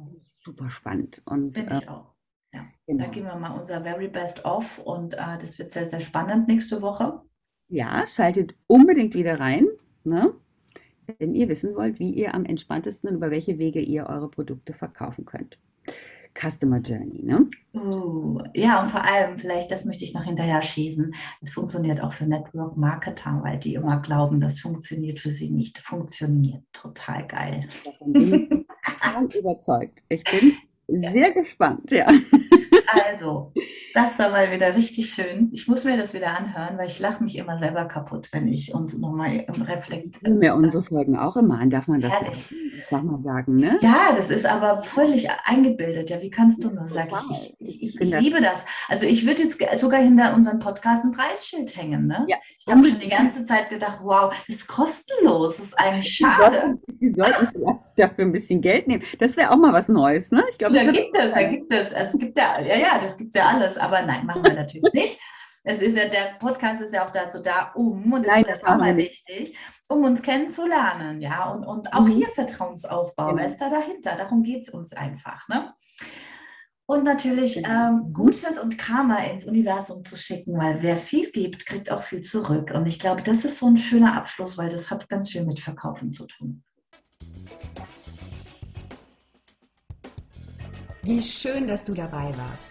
Super spannend. Und finde ich äh, auch. Ja. Genau. Da gehen wir mal unser Very Best Off und äh, das wird sehr, sehr spannend nächste Woche. Ja, schaltet unbedingt wieder rein. Ne? Wenn ihr wissen wollt, wie ihr am entspanntesten und über welche Wege ihr eure Produkte verkaufen könnt. Customer Journey, ne? Uh, ja, und vor allem, vielleicht, das möchte ich noch hinterher schießen, es funktioniert auch für Network Marketer, weil die immer glauben, das funktioniert für sie nicht. Funktioniert total geil. Davon bin ich total <laughs> überzeugt. Ich bin ja. sehr gespannt, ja. Also, das war mal wieder richtig schön. Ich muss mir das wieder anhören, weil ich lache mich immer selber kaputt, wenn ich uns nochmal im Reflekt. Mir unsere Folgen auch immer an, darf man das sag mal sagen, ne? Ja, das ist aber völlig eingebildet. Ja, wie kannst du nur sagen? Ich, ich, ich, ich liebe das. Also ich würde jetzt sogar hinter unserem Podcast ein Preisschild hängen. Ne? Ja, ich habe schon die ganze Zeit gedacht, wow, das ist kostenlos. Das ist eigentlich schade. Die sollten, vielleicht dafür ein bisschen Geld nehmen. Das wäre auch mal was Neues, ne? Ich glaube, da gibt es, da gibt es. Es gibt ja, ja, ja, das gibt es ja alles. Aber nein, machen wir natürlich nicht. Es ist ja, der Podcast ist ja auch dazu da, um, und das Nein, ist auch mal wichtig, um uns kennenzulernen, ja, und, und auch mhm. hier Vertrauensaufbau, genau. ist da dahinter, darum geht es uns einfach, ne? Und natürlich genau. ähm, Gutes und Karma ins Universum zu schicken, weil wer viel gibt, kriegt auch viel zurück. Und ich glaube, das ist so ein schöner Abschluss, weil das hat ganz viel mit Verkaufen zu tun. Wie schön, dass du dabei warst.